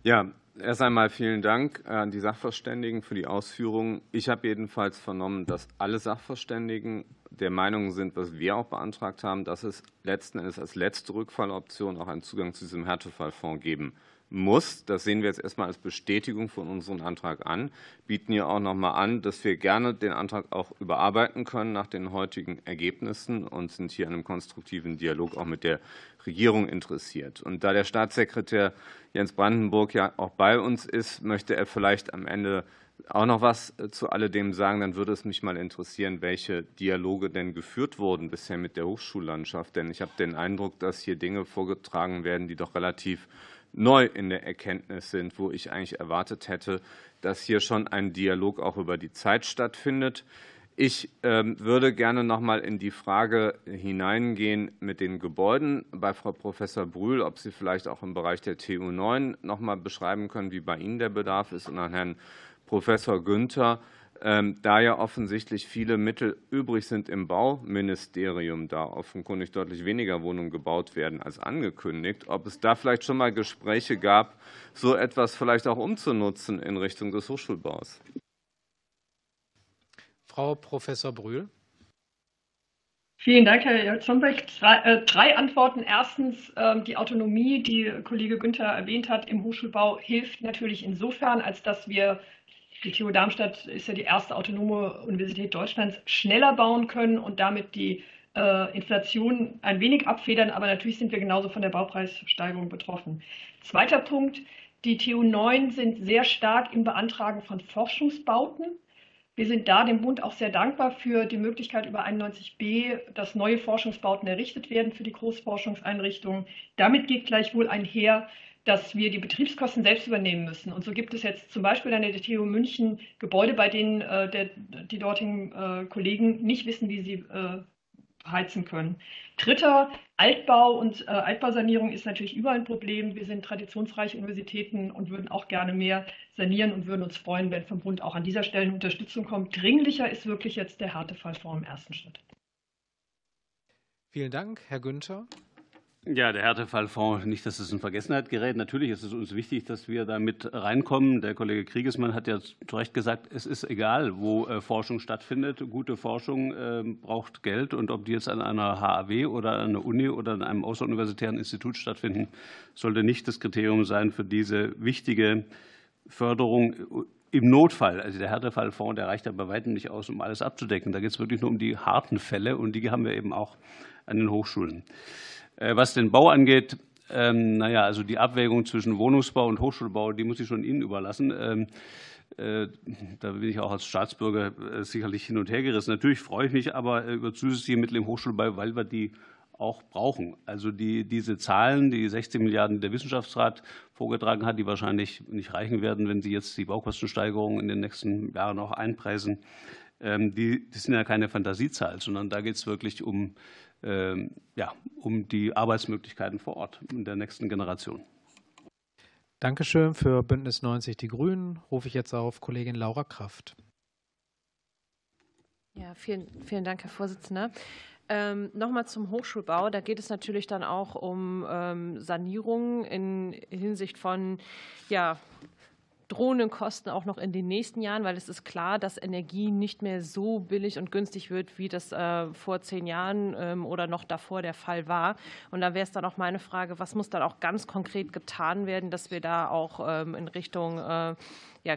Ja, erst einmal vielen Dank an die Sachverständigen für die Ausführungen. Ich habe jedenfalls vernommen, dass alle Sachverständigen der Meinung sind, was wir auch beantragt haben, dass es letzten Endes als letzte Rückfalloption auch einen Zugang zu diesem Härtefallfonds geben muss. Das sehen wir jetzt erstmal als Bestätigung von unserem Antrag an, bieten hier auch noch mal an, dass wir gerne den Antrag auch überarbeiten können nach den heutigen Ergebnissen und sind hier an einem konstruktiven Dialog auch mit der Regierung interessiert. Und da der Staatssekretär Jens Brandenburg ja auch bei uns ist, möchte er vielleicht am Ende auch noch was zu alledem sagen, dann würde es mich mal interessieren, welche Dialoge denn geführt wurden bisher mit der Hochschullandschaft. Denn ich habe den Eindruck, dass hier Dinge vorgetragen werden, die doch relativ neu in der Erkenntnis sind, wo ich eigentlich erwartet hätte, dass hier schon ein Dialog auch über die Zeit stattfindet. Ich ähm, würde gerne noch mal in die Frage hineingehen mit den Gebäuden bei Frau Professor Brühl, ob Sie vielleicht auch im Bereich der TU 9 noch mal beschreiben können, wie bei Ihnen der Bedarf ist, und an Herrn Professor Günther da ja offensichtlich viele Mittel übrig sind im Bauministerium, da offenkundig deutlich weniger Wohnungen gebaut werden als angekündigt, ob es da vielleicht schon mal Gespräche gab, so etwas vielleicht auch umzunutzen in Richtung des Hochschulbaus. Frau Professor Brühl. Vielen Dank, Herr Zombeck. Drei, äh, drei, Antworten. Erstens, äh, die Autonomie, die Kollege Günther erwähnt hat, im Hochschulbau hilft natürlich insofern, als dass wir die TU Darmstadt ist ja die erste autonome Universität Deutschlands, schneller bauen können und damit die äh, Inflation ein wenig abfedern. Aber natürlich sind wir genauso von der Baupreissteigerung betroffen. Zweiter Punkt. Die TU 9 sind sehr stark im Beantragen von Forschungsbauten. Wir sind da dem Bund auch sehr dankbar für die Möglichkeit über 91b, dass neue Forschungsbauten errichtet werden für die Großforschungseinrichtungen. Damit geht gleichwohl einher, dass wir die Betriebskosten selbst übernehmen müssen. Und so gibt es jetzt zum Beispiel an der TU München Gebäude, bei denen äh, der, die dortigen äh, Kollegen nicht wissen, wie sie äh, heizen können. Dritter, Altbau und äh, Altbausanierung ist natürlich überall ein Problem. Wir sind traditionsreiche Universitäten und würden auch gerne mehr sanieren und würden uns freuen, wenn vom Bund auch an dieser Stelle Unterstützung kommt. Dringlicher ist wirklich jetzt der Härtefallfonds im ersten Schritt. Vielen Dank, Herr Günther. Ja, der Härtefallfonds, nicht, dass es in Vergessenheit gerät. Natürlich ist es uns wichtig, dass wir da mit reinkommen. Der Kollege Kriegesmann hat ja zu Recht gesagt, es ist egal, wo äh, Forschung stattfindet. Gute Forschung ähm, braucht Geld. Und ob die jetzt an einer HAW oder an einer Uni oder an einem außeruniversitären Institut stattfinden, sollte nicht das Kriterium sein für diese wichtige Förderung im Notfall, also der Härtefallfonds, der reicht ja bei weitem nicht aus, um alles abzudecken. Da geht es wirklich nur um die harten Fälle und die haben wir eben auch an den Hochschulen. Äh, was den Bau angeht, ähm, naja, also die Abwägung zwischen Wohnungsbau und Hochschulbau, die muss ich schon Ihnen überlassen. Ähm, äh, da bin ich auch als Staatsbürger äh, sicherlich hin und her gerissen. Natürlich freue ich mich aber über zusätzliche Mittel im Hochschulbau, weil wir die auch brauchen. Also die, diese Zahlen, die 16 Milliarden der Wissenschaftsrat vorgetragen hat, die wahrscheinlich nicht reichen werden, wenn Sie jetzt die Baukostensteigerung in den nächsten Jahren auch einpreisen, ähm, die, die sind ja keine Fantasiezahl, sondern da geht es wirklich um ja, um die Arbeitsmöglichkeiten vor Ort in der nächsten Generation. Dankeschön. Für Bündnis 90 Die Grünen rufe ich jetzt auf Kollegin Laura Kraft. Ja, vielen, vielen Dank, Herr Vorsitzender. Ähm, Nochmal zum Hochschulbau. Da geht es natürlich dann auch um ähm, Sanierung in Hinsicht von ja, drohenden Kosten auch noch in den nächsten Jahren, weil es ist klar, dass Energie nicht mehr so billig und günstig wird, wie das äh, vor zehn Jahren ähm, oder noch davor der Fall war. Und da wäre es dann auch meine Frage, was muss dann auch ganz konkret getan werden, dass wir da auch ähm, in Richtung äh,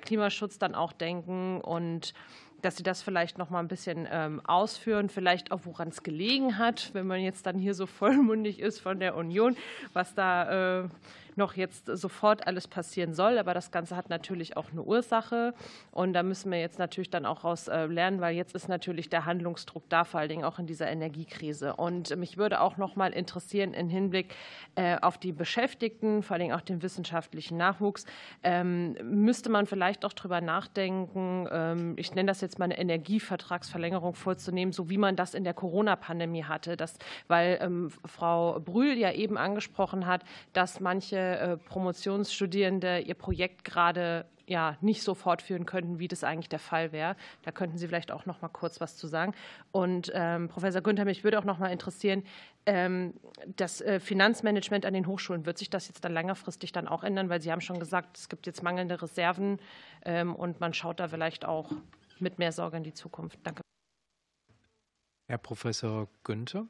Klimaschutz dann auch denken und dass Sie das vielleicht noch mal ein bisschen ähm, ausführen, vielleicht auch woran es gelegen hat, wenn man jetzt dann hier so *laughs* vollmundig ist von der Union, was da noch jetzt sofort alles passieren soll. Aber das Ganze hat natürlich auch eine Ursache. Und da müssen wir jetzt natürlich dann auch raus äh, lernen, weil jetzt ist natürlich der Handlungsdruck da, vor allen Dingen auch in dieser Energiekrise. Und mich würde auch noch mal interessieren im Hinblick äh, auf die Beschäftigten, vor allen Dingen auch den wissenschaftlichen Nachwuchs, ähm, müsste man vielleicht auch darüber nachdenken, ähm, ich nenne das jetzt mal eine Energievertragsverlängerung vorzunehmen, so wie man das in der Corona-Pandemie hatte. Das, weil ähm, Frau Brühl ja eben angesprochen hat, dass manche äh, Promotionsstudierende ihr Projekt gerade ja nicht so fortführen könnten, wie das eigentlich der Fall wäre. Da könnten Sie vielleicht auch noch mal kurz was zu sagen. Und ähm, Professor Günther, mich würde auch noch mal interessieren, ähm, das äh, Finanzmanagement an den Hochschulen, wird sich das jetzt dann längerfristig dann auch ändern? Weil Sie haben schon gesagt, es gibt jetzt mangelnde Reserven ähm, und man schaut da vielleicht auch mit mehr Sorge in die Zukunft. Danke. Herr Professor Günther.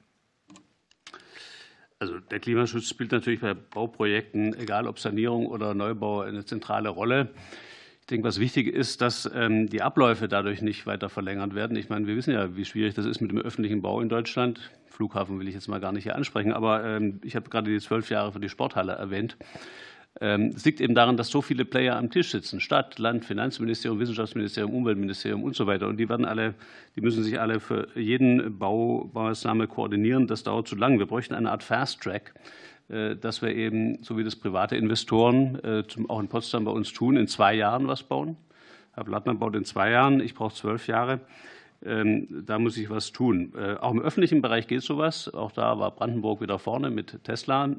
Also der Klimaschutz spielt natürlich bei Bauprojekten, egal ob Sanierung oder Neubau, eine zentrale Rolle. Ich denke, was wichtig ist, dass ähm, die Abläufe dadurch nicht weiter verlängert werden. Ich meine, wir wissen ja, wie schwierig das ist mit dem öffentlichen Bau in Deutschland. Flughafen will ich jetzt mal gar nicht hier ansprechen, aber ähm, ich habe gerade die zwölf Jahre für die Sporthalle erwähnt. Ähm, es liegt eben daran, dass so viele Player am Tisch sitzen. Stadt, Land, Finanzministerium, Wissenschaftsministerium, Umweltministerium und so weiter. Und die werden alle, die müssen sich alle für jeden Baumaßnahme koordinieren. Das dauert zu lang. Wir bräuchten eine Art Fast Track, äh, dass wir eben, so wie das private Investoren äh, auch in Potsdam bei uns tun, in zwei Jahren was bauen. Herr Blattmann baut in zwei Jahren, ich brauche zwölf Jahre. Ähm, da muss ich was tun. Äh, auch im öffentlichen Bereich geht sowas. Auch da war Brandenburg wieder vorne mit Tesla.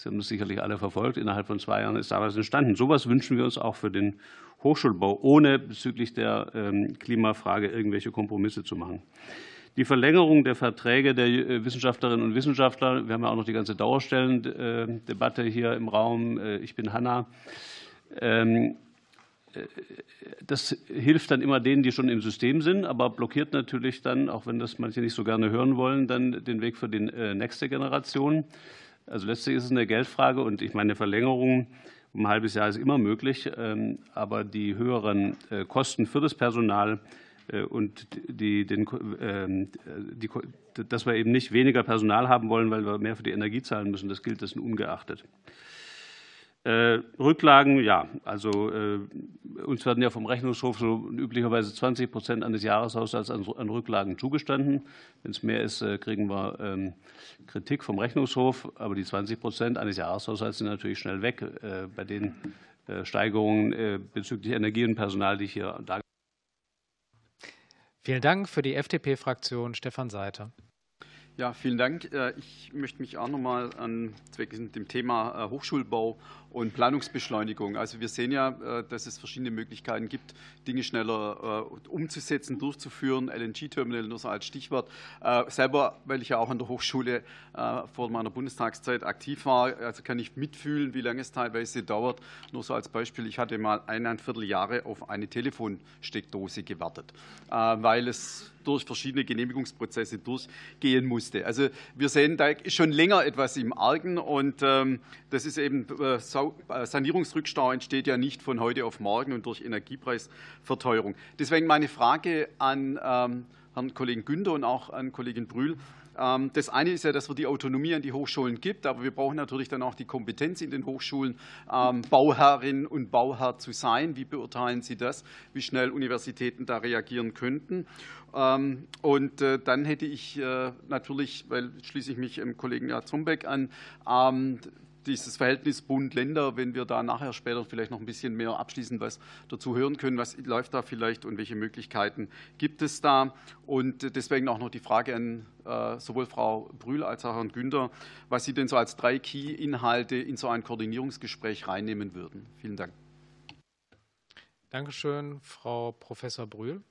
Sie haben das sicherlich alle verfolgt. Innerhalb von zwei Jahren ist da was entstanden. So etwas wünschen wir uns auch für den Hochschulbau, ohne bezüglich der ähm, Klimafrage irgendwelche Kompromisse zu machen. Die Verlängerung der Verträge der äh, Wissenschaftlerinnen und Wissenschaftler, wir haben ja auch noch die ganze Dauerstellendebatte hier im Raum. Äh, ich bin Hanna. Ähm, äh, das hilft dann immer denen, die schon im System sind, aber blockiert natürlich dann, auch wenn das manche nicht so gerne hören wollen, dann den Weg für die nächste Generation. Also letztlich ist es eine Geldfrage und ich meine, eine Verlängerung um ein halbes Jahr ist immer möglich, ähm, aber die höheren äh, Kosten für das Personal äh, und die, den, ähm, die, dass wir eben nicht weniger Personal haben wollen, weil wir mehr für die Energie zahlen müssen, das gilt dessen ungeachtet. Äh, Rücklagen, ja, also äh, uns werden ja vom Rechnungshof so üblicherweise 20 Prozent eines Jahreshaushalts an, an, Rücklagen zugestanden. Wenn es mehr ist, äh, kriegen wir ähm, Kritik vom Rechnungshof, aber die 20 Prozent eines Jahreshaushalts sind natürlich schnell weg äh, bei den äh, Steigerungen äh, bezüglich Energie und Personal, die ich hier dargelegt habe. Vielen Dank für die FDP-Fraktion, Stefan Seiter. Ja, vielen Dank. Ich möchte mich auch noch mal an dem Thema Hochschulbau und Planungsbeschleunigung. Also wir sehen ja, äh, dass es verschiedene Möglichkeiten gibt, Dinge schneller äh, umzusetzen, durchzuführen. LNG-Terminal nur so als Stichwort. Äh, selber, weil ich ja auch an der Hochschule vor meiner Bundestagszeit aktiv war, also kann ich mitfühlen, wie lange es teilweise dauert. Nur so als Beispiel, ich hatte mal eineinviertel Jahre auf eine Telefonsteckdose gewartet, weil es durch verschiedene Genehmigungsprozesse durchgehen musste. Also wir sehen, da ist schon länger etwas im Argen und ähm, das ist eben äh, Sanierungsrückstau entsteht ja nicht von heute auf morgen und durch Energiepreisverteuerung. Deswegen meine Frage an ähm, Herrn Kollegen Günther und auch an Kollegin Brühl. Ähm, das eine ist ja, dass wir die Autonomie an die Hochschulen gibt, aber wir brauchen natürlich dann auch die Kompetenz in den Hochschulen, ähm, Bauherrin und Bauherr zu sein. Wie beurteilen Sie das, wie schnell Universitäten da reagieren könnten? Und äh, dann hätte ich äh, natürlich, weil schließe ich mich dem Kollegen Zumbeck an, dieses Verhältnis Bund-Länder, wenn wir da nachher später vielleicht noch ein bisschen mehr abschließend was dazu hören können, was läuft da vielleicht und welche Möglichkeiten gibt es da. Und deswegen auch noch die Frage an äh, sowohl Frau Brühl als auch Herrn Günther, was Sie denn so als drei Key-Inhalte in so ein Koordinierungsgespräch reinnehmen würden. Vielen Dank. Dankeschön, Frau Professor Brühl.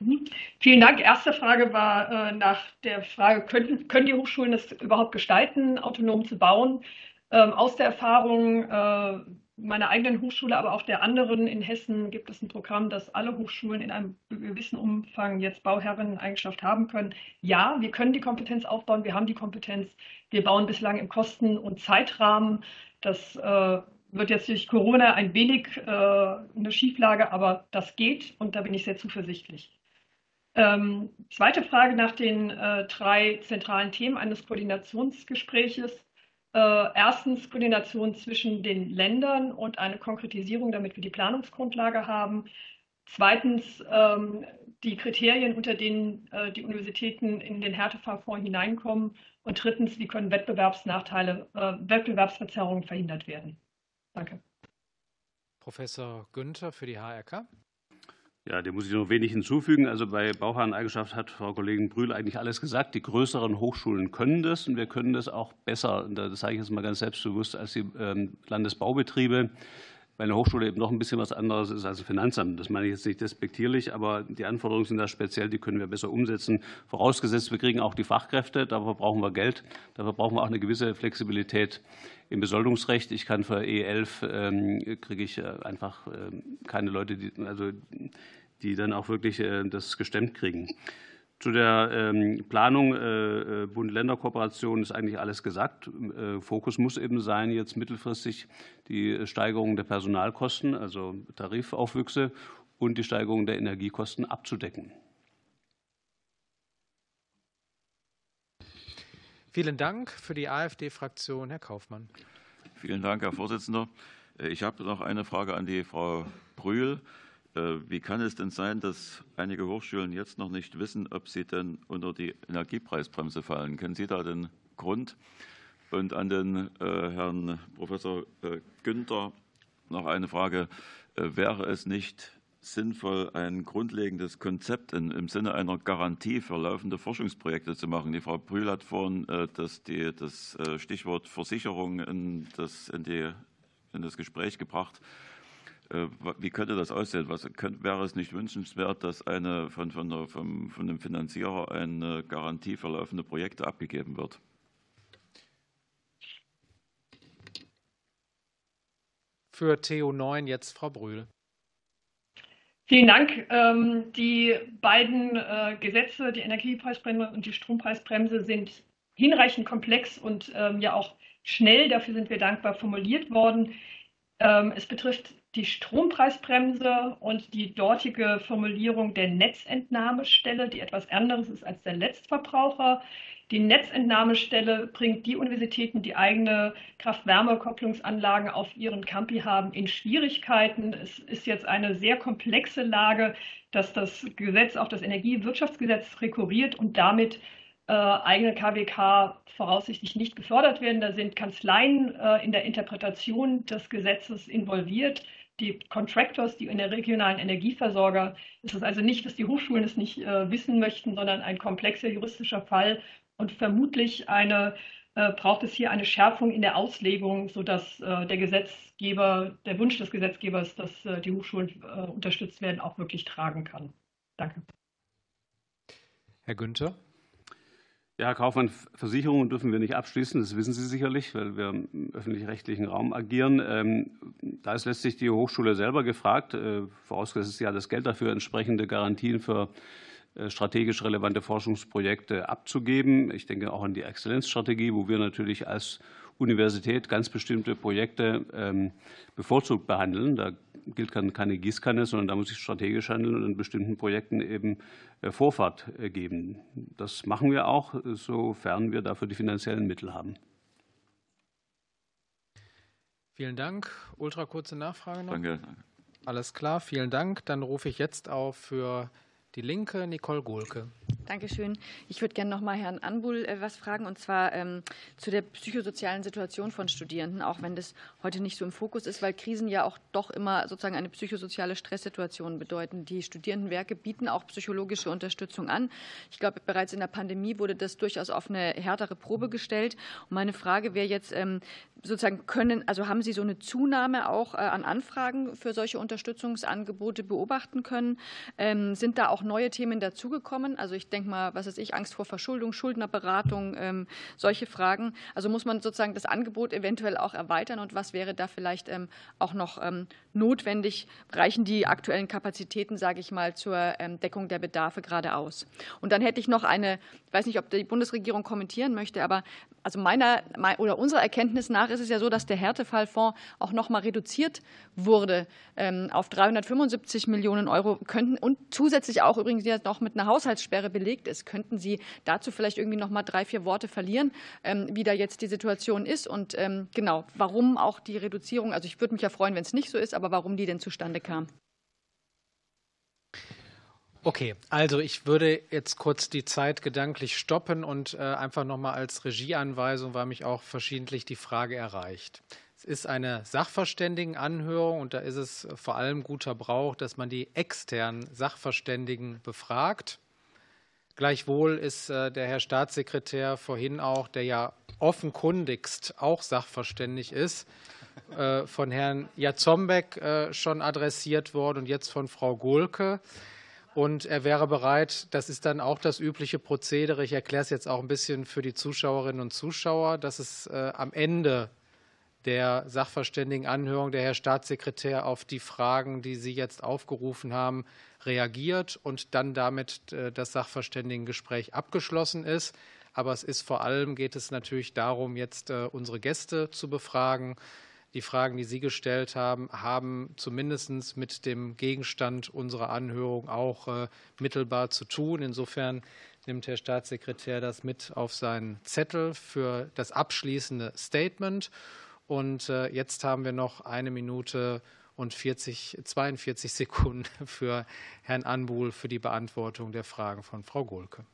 Mhm. Vielen Dank. Erste Frage war äh, nach der Frage, können, können die Hochschulen es überhaupt gestalten, autonom zu bauen? Ähm, aus der Erfahrung äh, meiner eigenen Hochschule, aber auch der anderen in Hessen gibt es ein Programm, das alle Hochschulen in einem gewissen Umfang jetzt Bauherreneigenschaft haben können. Ja, wir können die Kompetenz aufbauen, wir haben die Kompetenz. Wir bauen bislang im Kosten- und Zeitrahmen. Das äh, wird jetzt durch Corona ein wenig eine Schieflage, aber das geht und da bin ich sehr zuversichtlich. Ähm, zweite Frage nach den äh, drei zentralen Themen eines Koordinationsgespräches. erstens Koordination zwischen den Ländern und eine Konkretisierung, damit wir die Planungsgrundlage haben. Zweitens ähm, die Kriterien, unter denen die Universitäten in den Härtefallfonds hineinkommen. Und drittens, wie können Wettbewerbsnachteile, Wettbewerbsverzerrungen verhindert werden? Danke. Professor Günther für die HRK. Ja, dem muss ich noch wenig hinzufügen. Also bei Bauherreneigenschaft hat Frau Kollegin Brühl eigentlich alles gesagt. Die größeren Hochschulen können das und wir können das auch besser. Das sage ich jetzt mal ganz selbstbewusst als die ähm, Landesbaubetriebe weil eine Hochschule eben noch ein bisschen was anderes ist als ein Finanzamt. Das meine ich jetzt nicht despektierlich, aber die Anforderungen sind da speziell, die können wir besser umsetzen. Vorausgesetzt, wir kriegen auch die Fachkräfte, dafür brauchen wir Geld, dafür brauchen wir auch eine gewisse Flexibilität im Besoldungsrecht. Ich kann für E11 ähm, kriege ich äh, einfach ähm, keine Leute, die, also, die dann auch wirklich äh, das gestemmt kriegen. Zu der ähm, Planung äh, äh, Bund-Länder-Kooperation ist eigentlich alles gesagt. Äh, Fokus muss eben sein, jetzt mittelfristig die Steigerung der Personalkosten, also Tarifaufwüchse und die Steigerung der Energiekosten abzudecken. Vielen Dank für die AfD-Fraktion, Herr Kaufmann. Vielen Dank, Herr Vorsitzender. Ich habe noch eine Frage an die Frau Brühl. Äh, wie kann es denn sein, dass einige Hochschulen jetzt noch nicht wissen, ob sie denn unter die Energiepreisbremse fallen? Kennen Sie da den Grund? Und an den äh, Herrn Professor äh, Günther noch eine Frage. Wäre es nicht sinnvoll, ein grundlegendes Konzept im Sinne einer Garantie für laufende Forschungsprojekte zu machen? Die Frau Brühl hat vorhin das, die, das Stichwort Versicherung in das, in, die, in das Gespräch gebracht. Äh, wie könnte das aussehen? Was, könnte, wäre es nicht wünschenswert, dass eine von, von, der, vom, von dem Finanzierer eine Garantie für laufende Projekte abgegeben wird? Für TU9 jetzt Frau Brühl. Vielen Dank. Ähm, die beiden äh, Gesetze, die Energiepreisbremse und die Strompreisbremse, sind hinreichend komplex und ähm, ja auch schnell, dafür sind wir dankbar, formuliert worden. Ähm, es betrifft die Strompreisbremse und die dortige Formulierung der Netzentnahmestelle, die etwas anderes ist als der Letztverbraucher. Die Netzentnahmestelle bringt die Universitäten, die eigene Kraft-Wärme-Kopplungsanlagen auf ihren Campi haben, in Schwierigkeiten. Es ist jetzt eine sehr komplexe Lage, dass das Gesetz auf das Energiewirtschaftsgesetz rekurriert und damit äh, eigene KWK voraussichtlich nicht gefördert werden. Da sind Kanzleien äh, in der Interpretation des Gesetzes involviert die Contractors, die in der regionalen Energieversorger. Es ist also nicht, dass die Hochschulen es nicht äh, wissen möchten, sondern ein komplexer juristischer Fall und vermutlich eine, äh, braucht es hier eine Schärfung in der Auslegung, sodass äh, der Gesetzgeber, der Wunsch des Gesetzgebers, dass die Hochschulen unterstützt werden, auch wirklich tragen kann. Danke. Herr Günther. Ja, Herr Kaufmann, Versicherungen dürfen wir nicht abschließen, das wissen Sie sicherlich, weil wir im öffentlich-rechtlichen Raum agieren. Ähm, da ist letztlich die Hochschule selber gefragt, äh, vorausgesetzt ja das Geld dafür, entsprechende Garantien für äh, strategisch relevante Forschungsprojekte abzugeben. Ich denke auch an die Exzellenzstrategie, wo wir natürlich als Universität ganz bestimmte Projekte ähm, bevorzugt behandeln. Da gilt keine Gießkanne, sondern da muss ich strategisch handeln und in bestimmten Projekten eben äh, Vorfahrt äh, geben. Das machen wir auch, sofern wir dafür die finanziellen Mittel haben. Vielen Dank. Ultra kurze Nachfrage noch. Danke. Alles klar, vielen Dank. Dann rufe ich jetzt auf für die Linke Nicole Gohlke. Dankeschön. Ich würde gerne noch mal Herrn Anbul äh, was fragen, und zwar ähm, zu der psychosozialen Situation von Studierenden, auch wenn das heute nicht so im Fokus ist, weil Krisen ja auch doch immer sozusagen eine psychosoziale Stresssituation bedeuten. Die Studierendenwerke bieten auch psychologische Unterstützung an. Ich glaube, bereits in der Pandemie wurde das durchaus auf eine härtere Probe gestellt. Und meine Frage wäre jetzt, ähm, sozusagen können, also haben Sie so eine Zunahme auch äh, an Anfragen für solche Unterstützungsangebote beobachten können? Ähm, sind da auch neue Themen dazugekommen? Also ich denke mal, was ist ich, Angst vor Verschuldung, Schuldnerberatung, ähm, solche Fragen. Also muss man sozusagen das Angebot eventuell auch erweitern und was wäre da vielleicht ähm, auch noch notwendig? Reichen die aktuellen Kapazitäten, sage ich mal, zur Deckung der Bedarfe gerade aus? Und dann hätte ich noch eine, weiß nicht, ob die Bundesregierung kommentieren möchte, aber also meiner oder unserer Erkenntnis nach ist es ja so, dass der Härtefallfonds auch noch mal reduziert wurde ähm, auf 375 Millionen Euro könnten und zusätzlich auch übrigens jetzt noch mit einer Haushaltssperre belegt ist. Könnten Sie dazu vielleicht irgendwie noch mal drei, vier Worte verlieren, ähm, wie da jetzt die Situation ist und genau, warum auch die Reduzierung, also ich würde mich ja freuen, wenn es nicht so ist, aber warum die denn zustande kam? Okay, also ich würde jetzt kurz die Zeit gedanklich stoppen und äh, einfach nochmal als Regieanweisung, weil mich auch verschiedentlich die Frage erreicht. Es ist eine Sachverständigenanhörung und da ist es vor allem guter Brauch, dass man die externen Sachverständigen befragt. Gleichwohl ist äh, der Herr Staatssekretär vorhin auch, der ja offenkundigst auch sachverständig ist, äh, von Herrn Jatzombeck schon adressiert worden und jetzt von Frau Gohlke. Und er wäre bereit, das ist dann auch das übliche Prozedere, ich erkläre es jetzt auch ein bisschen für die Zuschauerinnen und Zuschauer, dass es äh, am Ende der Sachverständigenanhörung der Herr Staatssekretär auf die Fragen, die Sie jetzt aufgerufen haben, reagiert und dann damit äh, das Sachverständigengespräch abgeschlossen ist. Aber es ist vor allem geht es natürlich darum, jetzt äh, unsere Gäste zu befragen. Die Fragen, die Sie gestellt haben, haben zumindest mit dem Gegenstand unserer Anhörung auch äh, mittelbar zu tun. Insofern nimmt Herr Staatssekretär das mit auf seinen Zettel für das abschließende Statement. Und äh, jetzt haben wir noch eine Minute und 40, 42 Sekunden *laughs* für Herrn Anbuhl für die Beantwortung der Fragen von Frau Gohlke.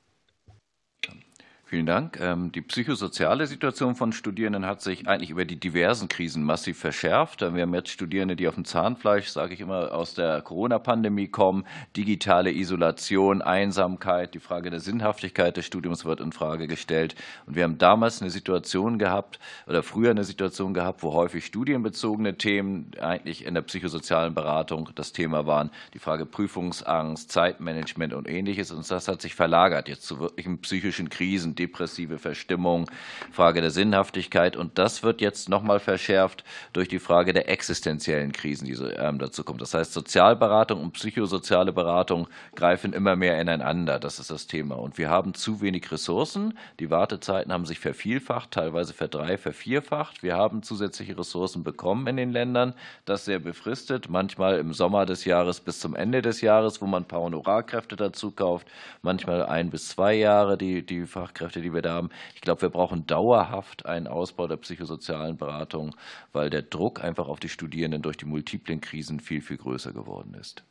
Vielen Dank. Ähm, die psychosoziale Situation von Studierenden hat sich eigentlich über die diversen Krisen massiv verschärft. Wir haben jetzt Studierende, die auf dem Zahnfleisch, sage ich immer, aus der Corona-Pandemie kommen. Digitale Isolation, Einsamkeit, die Frage der Sinnhaftigkeit des Studiums wird in Frage gestellt. Und wir haben damals eine Situation gehabt oder früher eine Situation gehabt, wo häufig studienbezogene Themen eigentlich in der psychosozialen Beratung das Thema waren. Die Frage Prüfungsangst, Zeitmanagement und ähnliches. Und das hat sich verlagert jetzt zu wirklichen psychischen Krisen depressive Verstimmung, Frage der Sinnhaftigkeit. Und das wird jetzt noch mal verschärft durch die Frage der existenziellen Krisen, die ähm, dazu kommen. Das heißt, Sozialberatung und psychosoziale Beratung greifen immer mehr ineinander. Das ist das Thema. Und wir haben zu wenig Ressourcen. Die Wartezeiten haben sich vervielfacht, teilweise verdrei, vervierfacht. Wir haben zusätzliche Ressourcen bekommen in den Ländern. Das sehr befristet, manchmal im Sommer des Jahres bis zum Ende des Jahres, wo man ein paar Honorarkräfte dazu kauft, manchmal ein bis zwei Jahre die, die Fachkräfte Fachkräfte, die wir da haben. Ich glaube, wir brauchen dauerhaft einen Ausbau der psychosozialen Beratung, weil der Druck einfach auf die Studierenden durch die multiplen Krisen viel, viel größer geworden ist.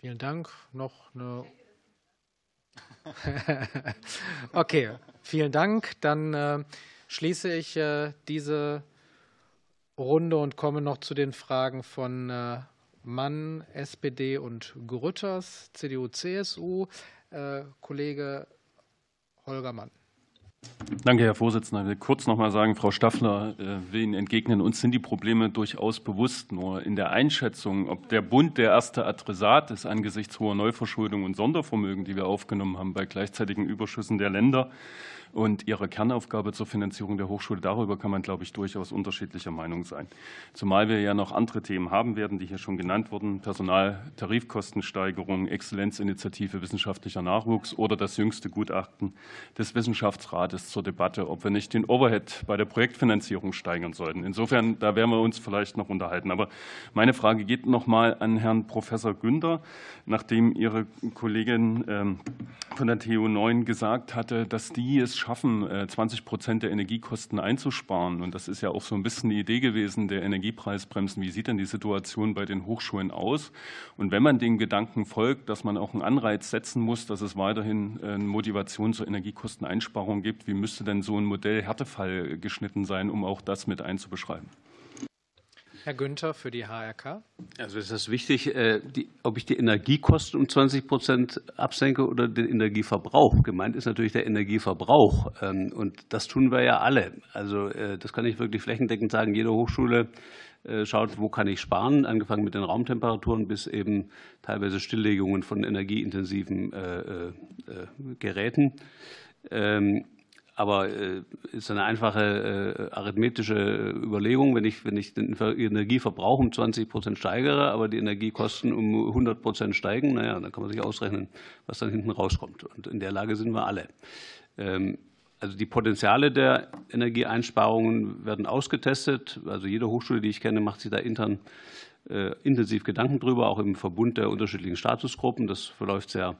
Vielen Dank. Noch eine. *laughs* okay, vielen Dank. Dann äh, schließe ich äh, diese Runde und komme noch zu den Fragen von äh, Mann, SPD und Grütters, CDU, CSU. Äh, Kollege Holger Mann. Danke, Herr Vorsitzender. Ich will kurz noch mal sagen, Frau Staffler äh, will Ihnen entgegnen, uns sind die Probleme durchaus bewusst. Nur in der Einschätzung, ob der Bund der erste Adressat ist angesichts hoher Neuverschuldung und Sondervermögen, die wir aufgenommen haben bei gleichzeitigen Überschüssen der Länder, und ihre Kernaufgabe zur Finanzierung der Hochschule. Darüber kann man, glaube ich, durchaus unterschiedlicher Meinung sein. Zumal wir ja noch andere Themen haben werden, die hier schon genannt wurden. Personaltarifkostensteigerung, Exzellenzinitiative wissenschaftlicher Nachwuchs oder das jüngste Gutachten des Wissenschaftsrates zur Debatte, ob wir nicht den Overhead bei der Projektfinanzierung steigern sollten. Insofern, da werden wir uns vielleicht noch unterhalten. Aber meine Frage geht noch mal an Herrn Professor Günther, nachdem Ihre Kollegin ähm, von der TU 9 gesagt hatte, dass die es schaffen, 20 äh, Prozent der Energiekosten einzusparen. Und das ist ja auch so ein bisschen die Idee gewesen der Energiepreisbremsen. Wie sieht denn die Situation bei den Hochschulen aus? Und wenn man den Gedanken folgt, dass man auch einen Anreiz setzen muss, dass es weiterhin äh, eine Motivation zur Energiekosteneinsparung gibt, wie müsste denn so ein Modell Härtefall geschnitten sein, um auch das mit einzubeschreiben? Herr Günther für die HRK. Also ist das wichtig, äh, die, ob ich die Energiekosten um 20 Prozent absenke oder den Energieverbrauch. Gemeint ist natürlich der Energieverbrauch. Ähm, und das tun wir ja alle. Also äh, das kann ich wirklich flächendeckend sagen. Jede Hochschule äh, schaut, wo kann ich sparen, angefangen mit den Raumtemperaturen bis eben teilweise Stilllegungen von energieintensiven Geräten. Aber äh, ist eine einfache äh, arithmetische Überlegung, wenn ich, wenn ich den Energieverbrauch um 20 Prozent steigere, aber die Energiekosten um 100 Prozent steigen, naja, dann kann man sich ausrechnen, was dann hinten rauskommt. Und in der Lage sind wir alle. Ähm, Also die Potenziale der Energieeinsparungen werden ausgetestet. Also jede Hochschule, die ich kenne, macht sich da intern äh, intensiv Gedanken drüber, auch im Verbund der unterschiedlichen Statusgruppen. Das verläuft sehr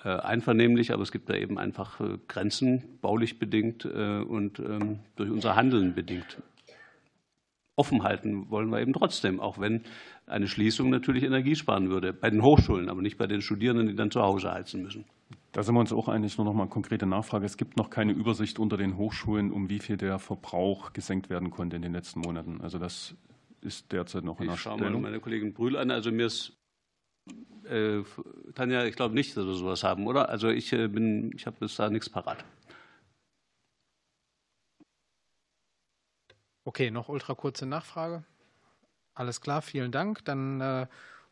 einvernehmlich, aber es gibt da eben einfach äh, Grenzen, baulich bedingt und ähm, durch unser Handeln bedingt. Offen halten wollen wir eben trotzdem, auch wenn eine Schließung natürlich Energie sparen würde, bei den Hochschulen, aber nicht bei den Studierenden, die dann zu Hause heizen müssen. Da sind wir uns auch einig. Nur noch mal eine konkrete Nachfrage. Es gibt noch keine Übersicht unter den Hochschulen, um wie viel der Verbrauch gesenkt werden konnte in den letzten Monaten. Also das ist derzeit noch in der Stellung. Ich schaue mal meine Kollegin Brühl an. Also mir ist äh, Tanja, ich glaube nicht, dass wir sowas haben, oder? Also ich äh, bin, ich habe bis da nichts parat. Okay, noch ultra kurze Nachfrage. Alles klar, vielen Dank. Dann äh,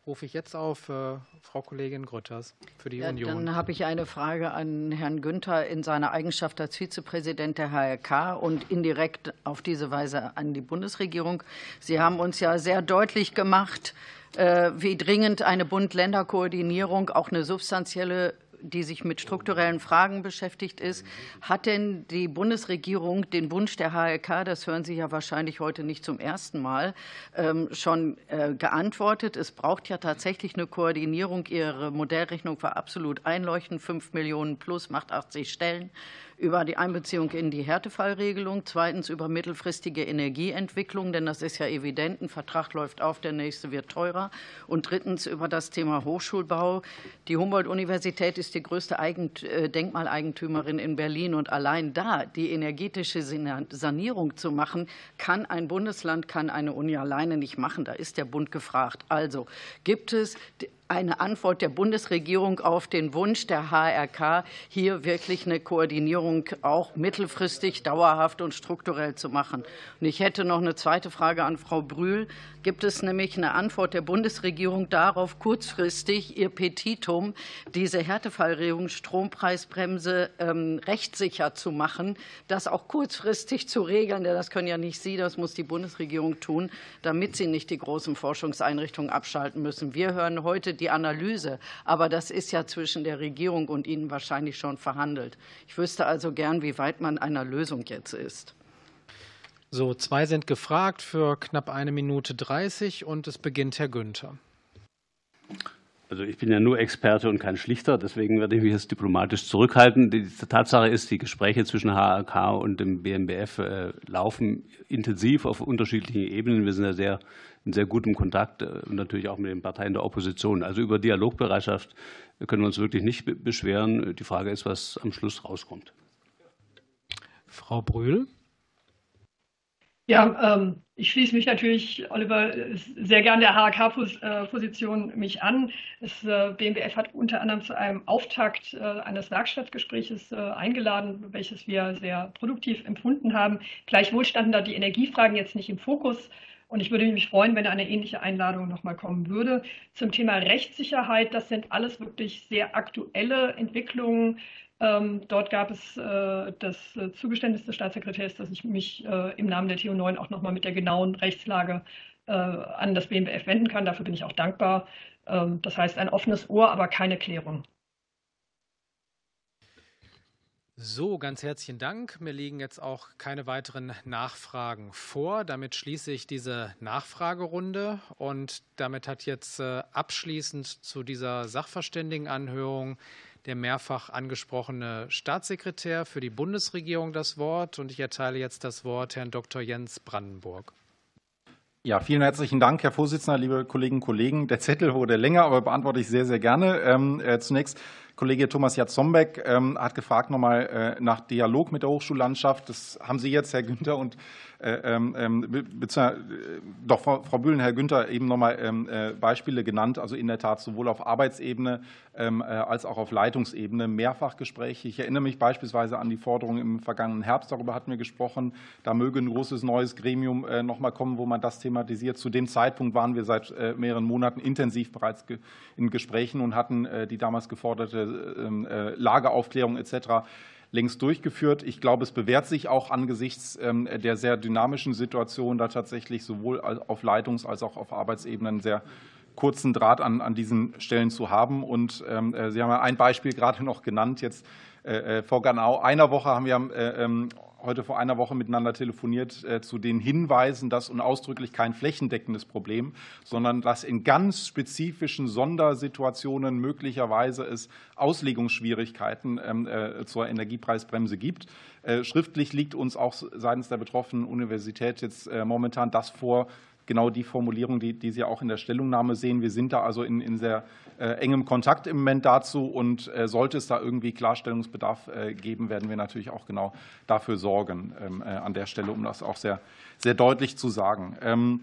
rufe ich jetzt auf äh, Frau Kollegin Grütters für die ja, Union. Dann habe ich eine Frage an Herrn Günther in seiner Eigenschaft als Vizepräsident der HRK und indirekt auf diese Weise an die Bundesregierung. Sie haben uns ja sehr deutlich gemacht, äh, wie dringend eine Bund-Länder-Koordinierung, auch eine substanzielle die sich mit strukturellen Fragen beschäftigt ist. Hat denn die Bundesregierung den Wunsch der HLK, das hören Sie ja wahrscheinlich heute nicht zum ersten Mal, ähm, schon äh, geantwortet? Es braucht ja tatsächlich eine Koordinierung. Ihre Modellrechnung war absolut einleuchtend. Fünf Millionen plus macht 80 Stellen über die Einbeziehung in die Härtefallregelung, zweitens über mittelfristige Energieentwicklung, denn das ist ja evident, ein Vertrag läuft auf, der nächste wird teurer, und drittens über das Thema Hochschulbau. Die Humboldt-Universität ist die größte äh, Denkmaleigentümerin in Berlin und allein da die energetische Sanierung zu machen, kann ein Bundesland, kann eine Uni alleine nicht machen. Da ist der Bund gefragt. Also gibt es eine Antwort der Bundesregierung auf den Wunsch der HRK, hier wirklich eine Koordinierung auch mittelfristig, dauerhaft und strukturell zu machen. Und ich hätte noch eine zweite Frage an Frau Brühl. Gibt es nämlich eine Antwort der Bundesregierung darauf, kurzfristig ihr Petitum, diese Härtefallregelung Strompreisbremse ähm, rechtssicher zu machen, das auch kurzfristig zu regeln, denn das können ja nicht Sie, das muss die Bundesregierung tun, damit sie nicht die großen Forschungseinrichtungen abschalten müssen. Wir hören heute die Analyse. Aber das ist ja zwischen der Regierung und Ihnen wahrscheinlich schon verhandelt. Ich wüsste also gern, wie weit man einer Lösung jetzt ist. So, zwei sind gefragt für knapp eine Minute 30 und es beginnt Herr Günther. Also ich bin ja nur Experte und kein Schlichter, deswegen werde ich mich jetzt diplomatisch zurückhalten. Die Tatsache ist, die Gespräche zwischen HRK und dem BMBF äh, laufen intensiv auf unterschiedlichen Ebenen. Wir sind ja sehr in sehr gutem Kontakt äh, und natürlich auch mit den Parteien der Opposition. Also über Dialogbereitschaft können wir uns wirklich nicht beschweren. Die Frage ist, was am Schluss rauskommt. Frau Brühl. Ja, ähm, ich schließe mich natürlich, Oliver, sehr gern der HAK-Position mich an. Das äh, BMBF hat unter anderem zu einem Auftakt äh, eines Werkstattgespräches äh, eingeladen, welches wir sehr produktiv empfunden haben. Gleichwohl standen da die Energiefragen jetzt nicht im Fokus. Und ich würde mich freuen, wenn eine ähnliche Einladung nochmal kommen würde. Zum Thema Rechtssicherheit, das sind alles wirklich sehr aktuelle Entwicklungen. Ähm, dort gab es äh, das äh, Zugeständnis des Staatssekretärs, dass ich mich äh, im Namen der TU9 auch nochmal mit der genauen Rechtslage an das BMBF wenden kann. Dafür bin ich auch dankbar. Ähm, das heißt, ein offenes Ohr, aber keine Klärung. So, ganz herzlichen Dank. Mir liegen jetzt auch keine weiteren Nachfragen vor. Damit schließe ich diese Nachfragerunde und damit hat jetzt abschließend zu dieser Sachverständigenanhörung der mehrfach angesprochene Staatssekretär für die Bundesregierung das Wort. Und ich erteile jetzt das Wort Herrn Dr. Jens Brandenburg. Ja, vielen herzlichen Dank, Herr Vorsitzender, liebe Kolleginnen und Kollegen. Der Zettel wurde länger, aber beantworte ich sehr, sehr gerne. Ähm, äh, zunächst Kollege Thomas Jatzombeck ähm, hat gefragt nochmal äh, nach Dialog mit der Hochschullandschaft. Das haben Sie jetzt, Herr Günther, und äh, ähm, ähm äh, doch Frau, Frau Bühlen, Herr Günther eben nochmal ähm, äh, Beispiele genannt. Also in der Tat sowohl auf Arbeitsebene äh, als auch auf Leitungsebene Mehrfachgespräche. Ich erinnere mich beispielsweise an die Forderung im vergangenen Herbst, darüber hatten wir gesprochen. Da möge ein großes neues Gremium äh, nochmal kommen, wo man das thematisiert. Zu dem Zeitpunkt waren wir seit mehreren Monaten intensiv bereits in Gesprächen und hatten die damals geforderte ähm, äh, Lageaufklärung etc. längst durchgeführt. Ich glaube, es bewährt sich auch angesichts ähm, der sehr dynamischen Situation, da tatsächlich sowohl auf Leitungs- als auch auf Arbeitsebene einen sehr kurzen Draht an, an diesen Stellen zu haben. Und ähm, äh, Sie haben ja ein Beispiel gerade noch genannt, jetzt vor genau einer Woche haben wir ähm, heute vor einer Woche miteinander telefoniert äh, zu den Hinweisen, dass und ausdrücklich kein flächendeckendes Problem, sondern dass in ganz spezifischen Sondersituationen möglicherweise es Auslegungsschwierigkeiten ähm, äh, zur Energiepreisbremse gibt. Äh, schriftlich liegt uns auch seitens der betroffenen Universität jetzt momentan das vor, genau die Formulierung, die, die Sie auch in der Stellungnahme sehen. Wir sind da also in, in sehr äh, engem Kontakt im Moment dazu und äh, sollte es da irgendwie Klarstellungsbedarf äh, geben, werden wir natürlich auch genau dafür sorgen ähm, an der Stelle, um das auch sehr, sehr deutlich zu sagen. Ähm,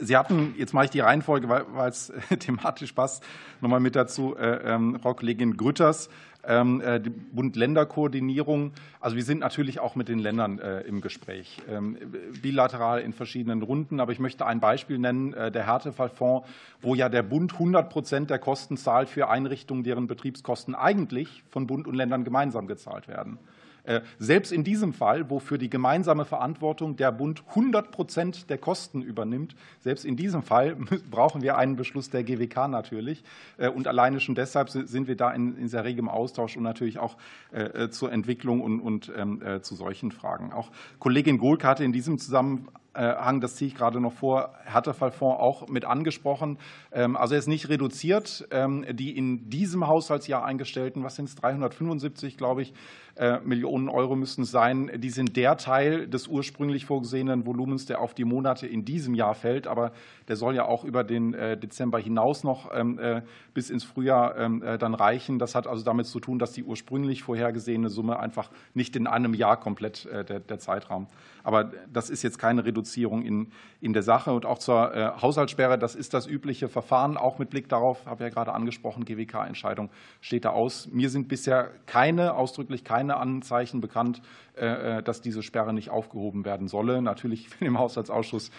Sie hatten, jetzt mache ich die Reihenfolge, weil es *laughs* thematisch passt, nochmal mit dazu, ähm, Frau Kollegin Grütters, ähm, die Bund-Länder-Koordinierung. Also wir sind natürlich auch mit den Ländern äh, im Gespräch, ähm, bilateral in verschiedenen Runden. Aber ich möchte ein Beispiel nennen, äh, der Härtefallfonds, wo ja der Bund 100 Prozent der Kosten zahlt für Einrichtungen, deren Betriebskosten eigentlich von Bund und Ländern gemeinsam gezahlt werden. Äh, selbst in diesem Fall, wo für die gemeinsame Verantwortung der Bund 100 Prozent der Kosten übernimmt, selbst in diesem Fall *laughs* brauchen wir einen Beschluss der GWK natürlich. Äh, und alleine schon deshalb sind wir da in, sehr regem Austausch und natürlich auch äh, zur Entwicklung und, und ähm, zu solchen Fragen. Auch Kollegin Gohlke hatte in diesem Zusammenhang Hang, das ziehe ich gerade noch vor, Härtefallfonds auch mit angesprochen. Ähm, also er ist nicht reduziert. Ähm, die in diesem Haushaltsjahr eingestellten, was sind es, 375, glaube ich, äh, Millionen Euro müssen es sein. Die sind der Teil des ursprünglich vorgesehenen Volumens, der auf die Monate in diesem Jahr fällt. Aber der soll ja auch über den äh, Dezember hinaus noch ähm, äh, bis ins Frühjahr dann reichen. Das hat also damit zu tun, dass die ursprünglich vorhergesehene Summe einfach nicht in einem Jahr komplett der, der Zeitraum. Aber das ist jetzt keine Reduzierung in, in der Sache. Und auch zur Haushaltssperre, das ist das übliche Verfahren, auch mit Blick darauf, habe ich ja gerade angesprochen, GWK-Entscheidung steht da aus. Mir sind bisher keine, ausdrücklich keine Anzeichen bekannt, äh, äh, dass diese Sperre nicht aufgehoben werden solle. Natürlich will im Haushaltsausschuss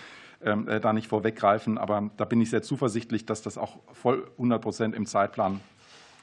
ähm, äh, da nicht vorweggreifen, aber da bin ich sehr zuversichtlich, dass das auch voll 100 Prozent im Zeitplan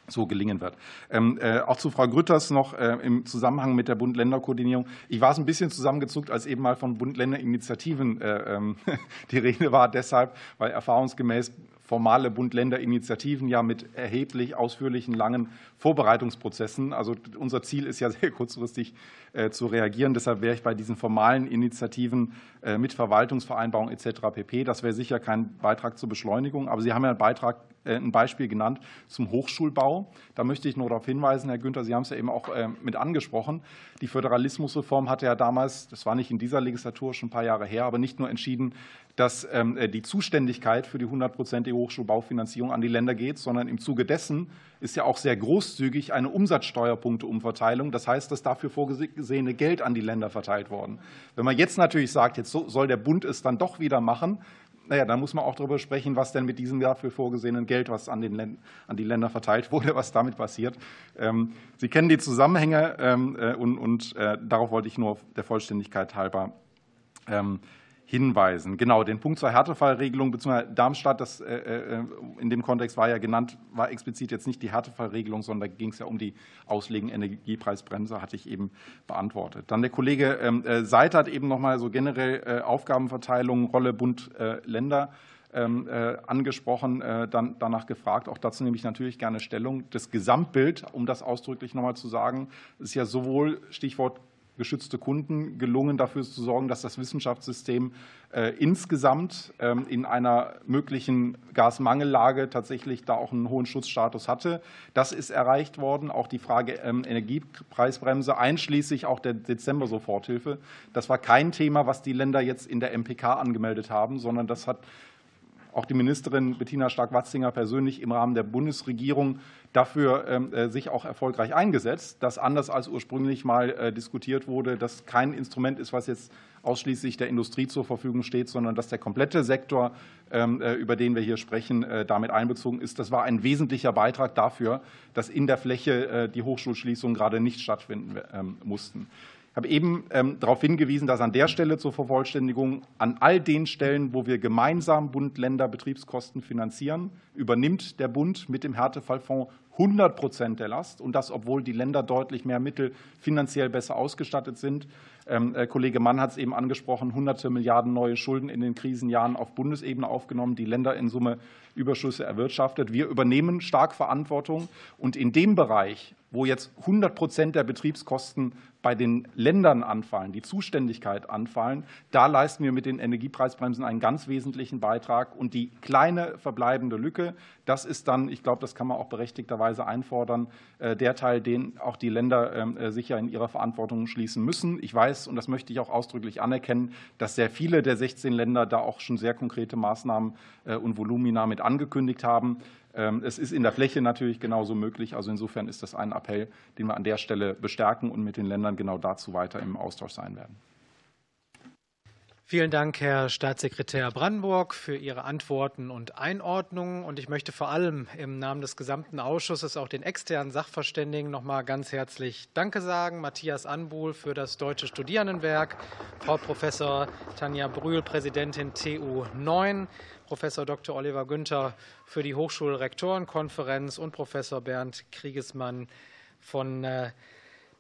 so gelingen wird. Ähm, äh, auch zu Frau Grütters noch äh, im Zusammenhang mit der Bund-Länder-Koordinierung. Ich war es ein bisschen zusammengezuckt, als eben mal von Bund-Länder-Initiativen äh, ähm, *laughs* die Rede war, deshalb, weil erfahrungsgemäß formale Bund-Länder-Initiativen ja mit erheblich ausführlichen, langen Vorbereitungsprozessen. Also unser Ziel ist ja sehr kurzfristig äh, zu reagieren. Deshalb wäre ich bei diesen formalen Initiativen äh, mit Verwaltungsvereinbarung etc. pp. Das wäre sicher kein Beitrag zur Beschleunigung. Aber Sie haben ja einen Beitrag äh, ein Beispiel genannt zum Hochschulbau. Da möchte ich nur darauf hinweisen, Herr Günther, Sie haben es ja eben auch mit angesprochen. Die Föderalismusreform hatte ja damals, das war nicht in dieser Legislatur, schon ein paar Jahre her, aber nicht nur entschieden, dass ähm, die Zuständigkeit für die 100-prozentige Hochschulbaufinanzierung an die Länder geht, sondern im Zuge dessen ist ja auch sehr großzügig eine Umsatzsteuerpunkteumverteilung. Das heißt, dass dafür vorgesehene Geld an die Länder verteilt worden. Wenn man jetzt natürlich sagt, jetzt soll der Bund es dann doch wieder machen, naja, dann muss man auch darüber sprechen, was denn mit diesem dafür vorgesehenen Geld, was an, den, an die Länder verteilt wurde, was damit passiert. Ähm, Sie kennen die Zusammenhänge ähm, äh, und, und äh, darauf wollte ich nur der Vollständigkeit halber hinweisen. Genau, den Punkt zur Härtefallregelung bzw. Darmstadt, das äh, äh, in dem Kontext war ja genannt, war explizit jetzt nicht die Härtefallregelung, sondern da ging es ja um die Auslegen Energiepreisbremse, hatte ich eben beantwortet. Dann der Kollege ähm, äh, Seiter hat eben noch mal so generell Aufgabenverteilung, Rolle Bund, Länder ähm, angesprochen, dann danach gefragt. Auch dazu nehme ich natürlich gerne Stellung. Das Gesamtbild, um das ausdrücklich noch mal zu sagen, ist ja sowohl Stichwort geschützte Kunden gelungen, dafür zu sorgen, dass das Wissenschaftssystem äh, insgesamt ähm, in einer möglichen Gasmangellage tatsächlich da auch einen hohen Schutzstatus hatte. Das ist erreicht worden. Auch die Frage ähm, Energiepreisbremse, einschließlich auch der Dezember-Soforthilfe, das war kein Thema, was die Länder jetzt in der MPK angemeldet haben, sondern das hat auch die Ministerin Bettina Stark-Watzinger persönlich im Rahmen der Bundesregierung dafür ähm, äh, sich auch erfolgreich eingesetzt, dass anders als ursprünglich mal äh, diskutiert wurde, dass kein Instrument ist, was jetzt ausschließlich der Industrie zur Verfügung steht, sondern dass der komplette Sektor, ähm, äh, über den wir hier sprechen, damit einbezogen ist. Das war ein wesentlicher Beitrag dafür, dass in der Fläche die Hochschulschließungen gerade nicht stattfinden ähm, mussten. Ich habe eben ähm, darauf hingewiesen, dass an der Stelle zur Vervollständigung an all den Stellen, wo wir gemeinsam Bund, Länder Betriebskosten finanzieren, übernimmt der Bund mit dem Härtefallfonds 100 Prozent der Last und das, obwohl die Länder deutlich mehr Mittel finanziell besser ausgestattet sind. Ähm, äh, Kollege Mann hat es eben angesprochen, hunderte Milliarden neue Schulden in den Krisenjahren auf Bundesebene aufgenommen, die Länder in Summe Überschüsse erwirtschaftet. Wir übernehmen stark Verantwortung und in dem Bereich, wo jetzt 100 Prozent der Betriebskosten bei den Ländern anfallen, die Zuständigkeit anfallen, da leisten wir mit den Energiepreisbremsen einen ganz wesentlichen Beitrag. Und die kleine verbleibende Lücke, das ist dann, ich glaube, das kann man auch berechtigterweise einfordern, äh, der Teil, den auch die Länder ähm, äh, sicher in ihrer Verantwortung schließen müssen. Ich weiß, und das möchte ich auch ausdrücklich anerkennen, dass sehr viele der 16 Länder da auch schon sehr konkrete Maßnahmen und Volumina mit angekündigt haben. Ähm, es ist in der Fläche natürlich genauso möglich. Also insofern ist das ein Appell, den wir an der Stelle bestärken und mit den Ländern genau dazu weiter im Austausch sein werden. Vielen Dank, Herr Staatssekretär Brandenburg, für Ihre Antworten und Einordnungen. Und ich möchte vor allem im Namen des gesamten Ausschusses auch den externen Sachverständigen noch mal ganz herzlich Danke sagen. Matthias Anbuhl für das Deutsche Studierendenwerk, Frau Professor Tanja Brühl, Präsidentin TU 9, Professor Dr. Oliver Günther für die Hochschulrektorenkonferenz und Professor Bernd Kriegesmann von äh,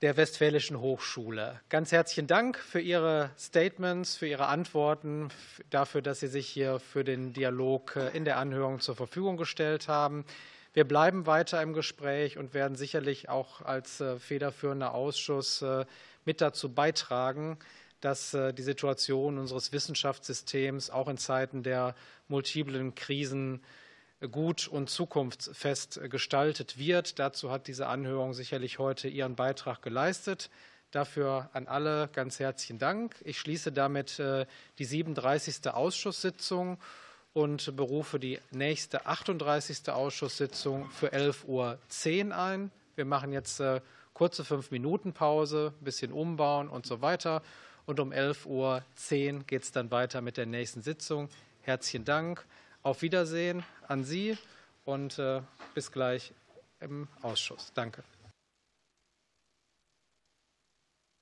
der Westfälischen Hochschule. Ganz herzlichen Dank für Ihre Statements, für Ihre Antworten, dafür, dass Sie sich hier für den Dialog äh, in der Anhörung zur Verfügung gestellt haben. Wir bleiben weiter im Gespräch und werden sicherlich auch als äh, federführender Ausschuss mit dazu beitragen, dass die Situation unseres Wissenschaftssystems auch in Zeiten der multiplen Krisen gut und zukunftsfest gestaltet wird. Dazu hat diese Anhörung sicherlich heute ihren Beitrag geleistet. Dafür an alle ganz herzlichen Dank. Ich schließe damit äh, die 37. Ausschusssitzung und berufe die nächste 38. Ausschusssitzung für 11.10 Uhr ein. Wir machen jetzt äh, kurze fünf Minuten Pause, ein bisschen umbauen und so weiter. Und um 11.10 Uhr geht es dann weiter mit der nächsten Sitzung. Herzlichen Dank. Auf Wiedersehen an Sie und äh, bis gleich im Ausschuss. Danke.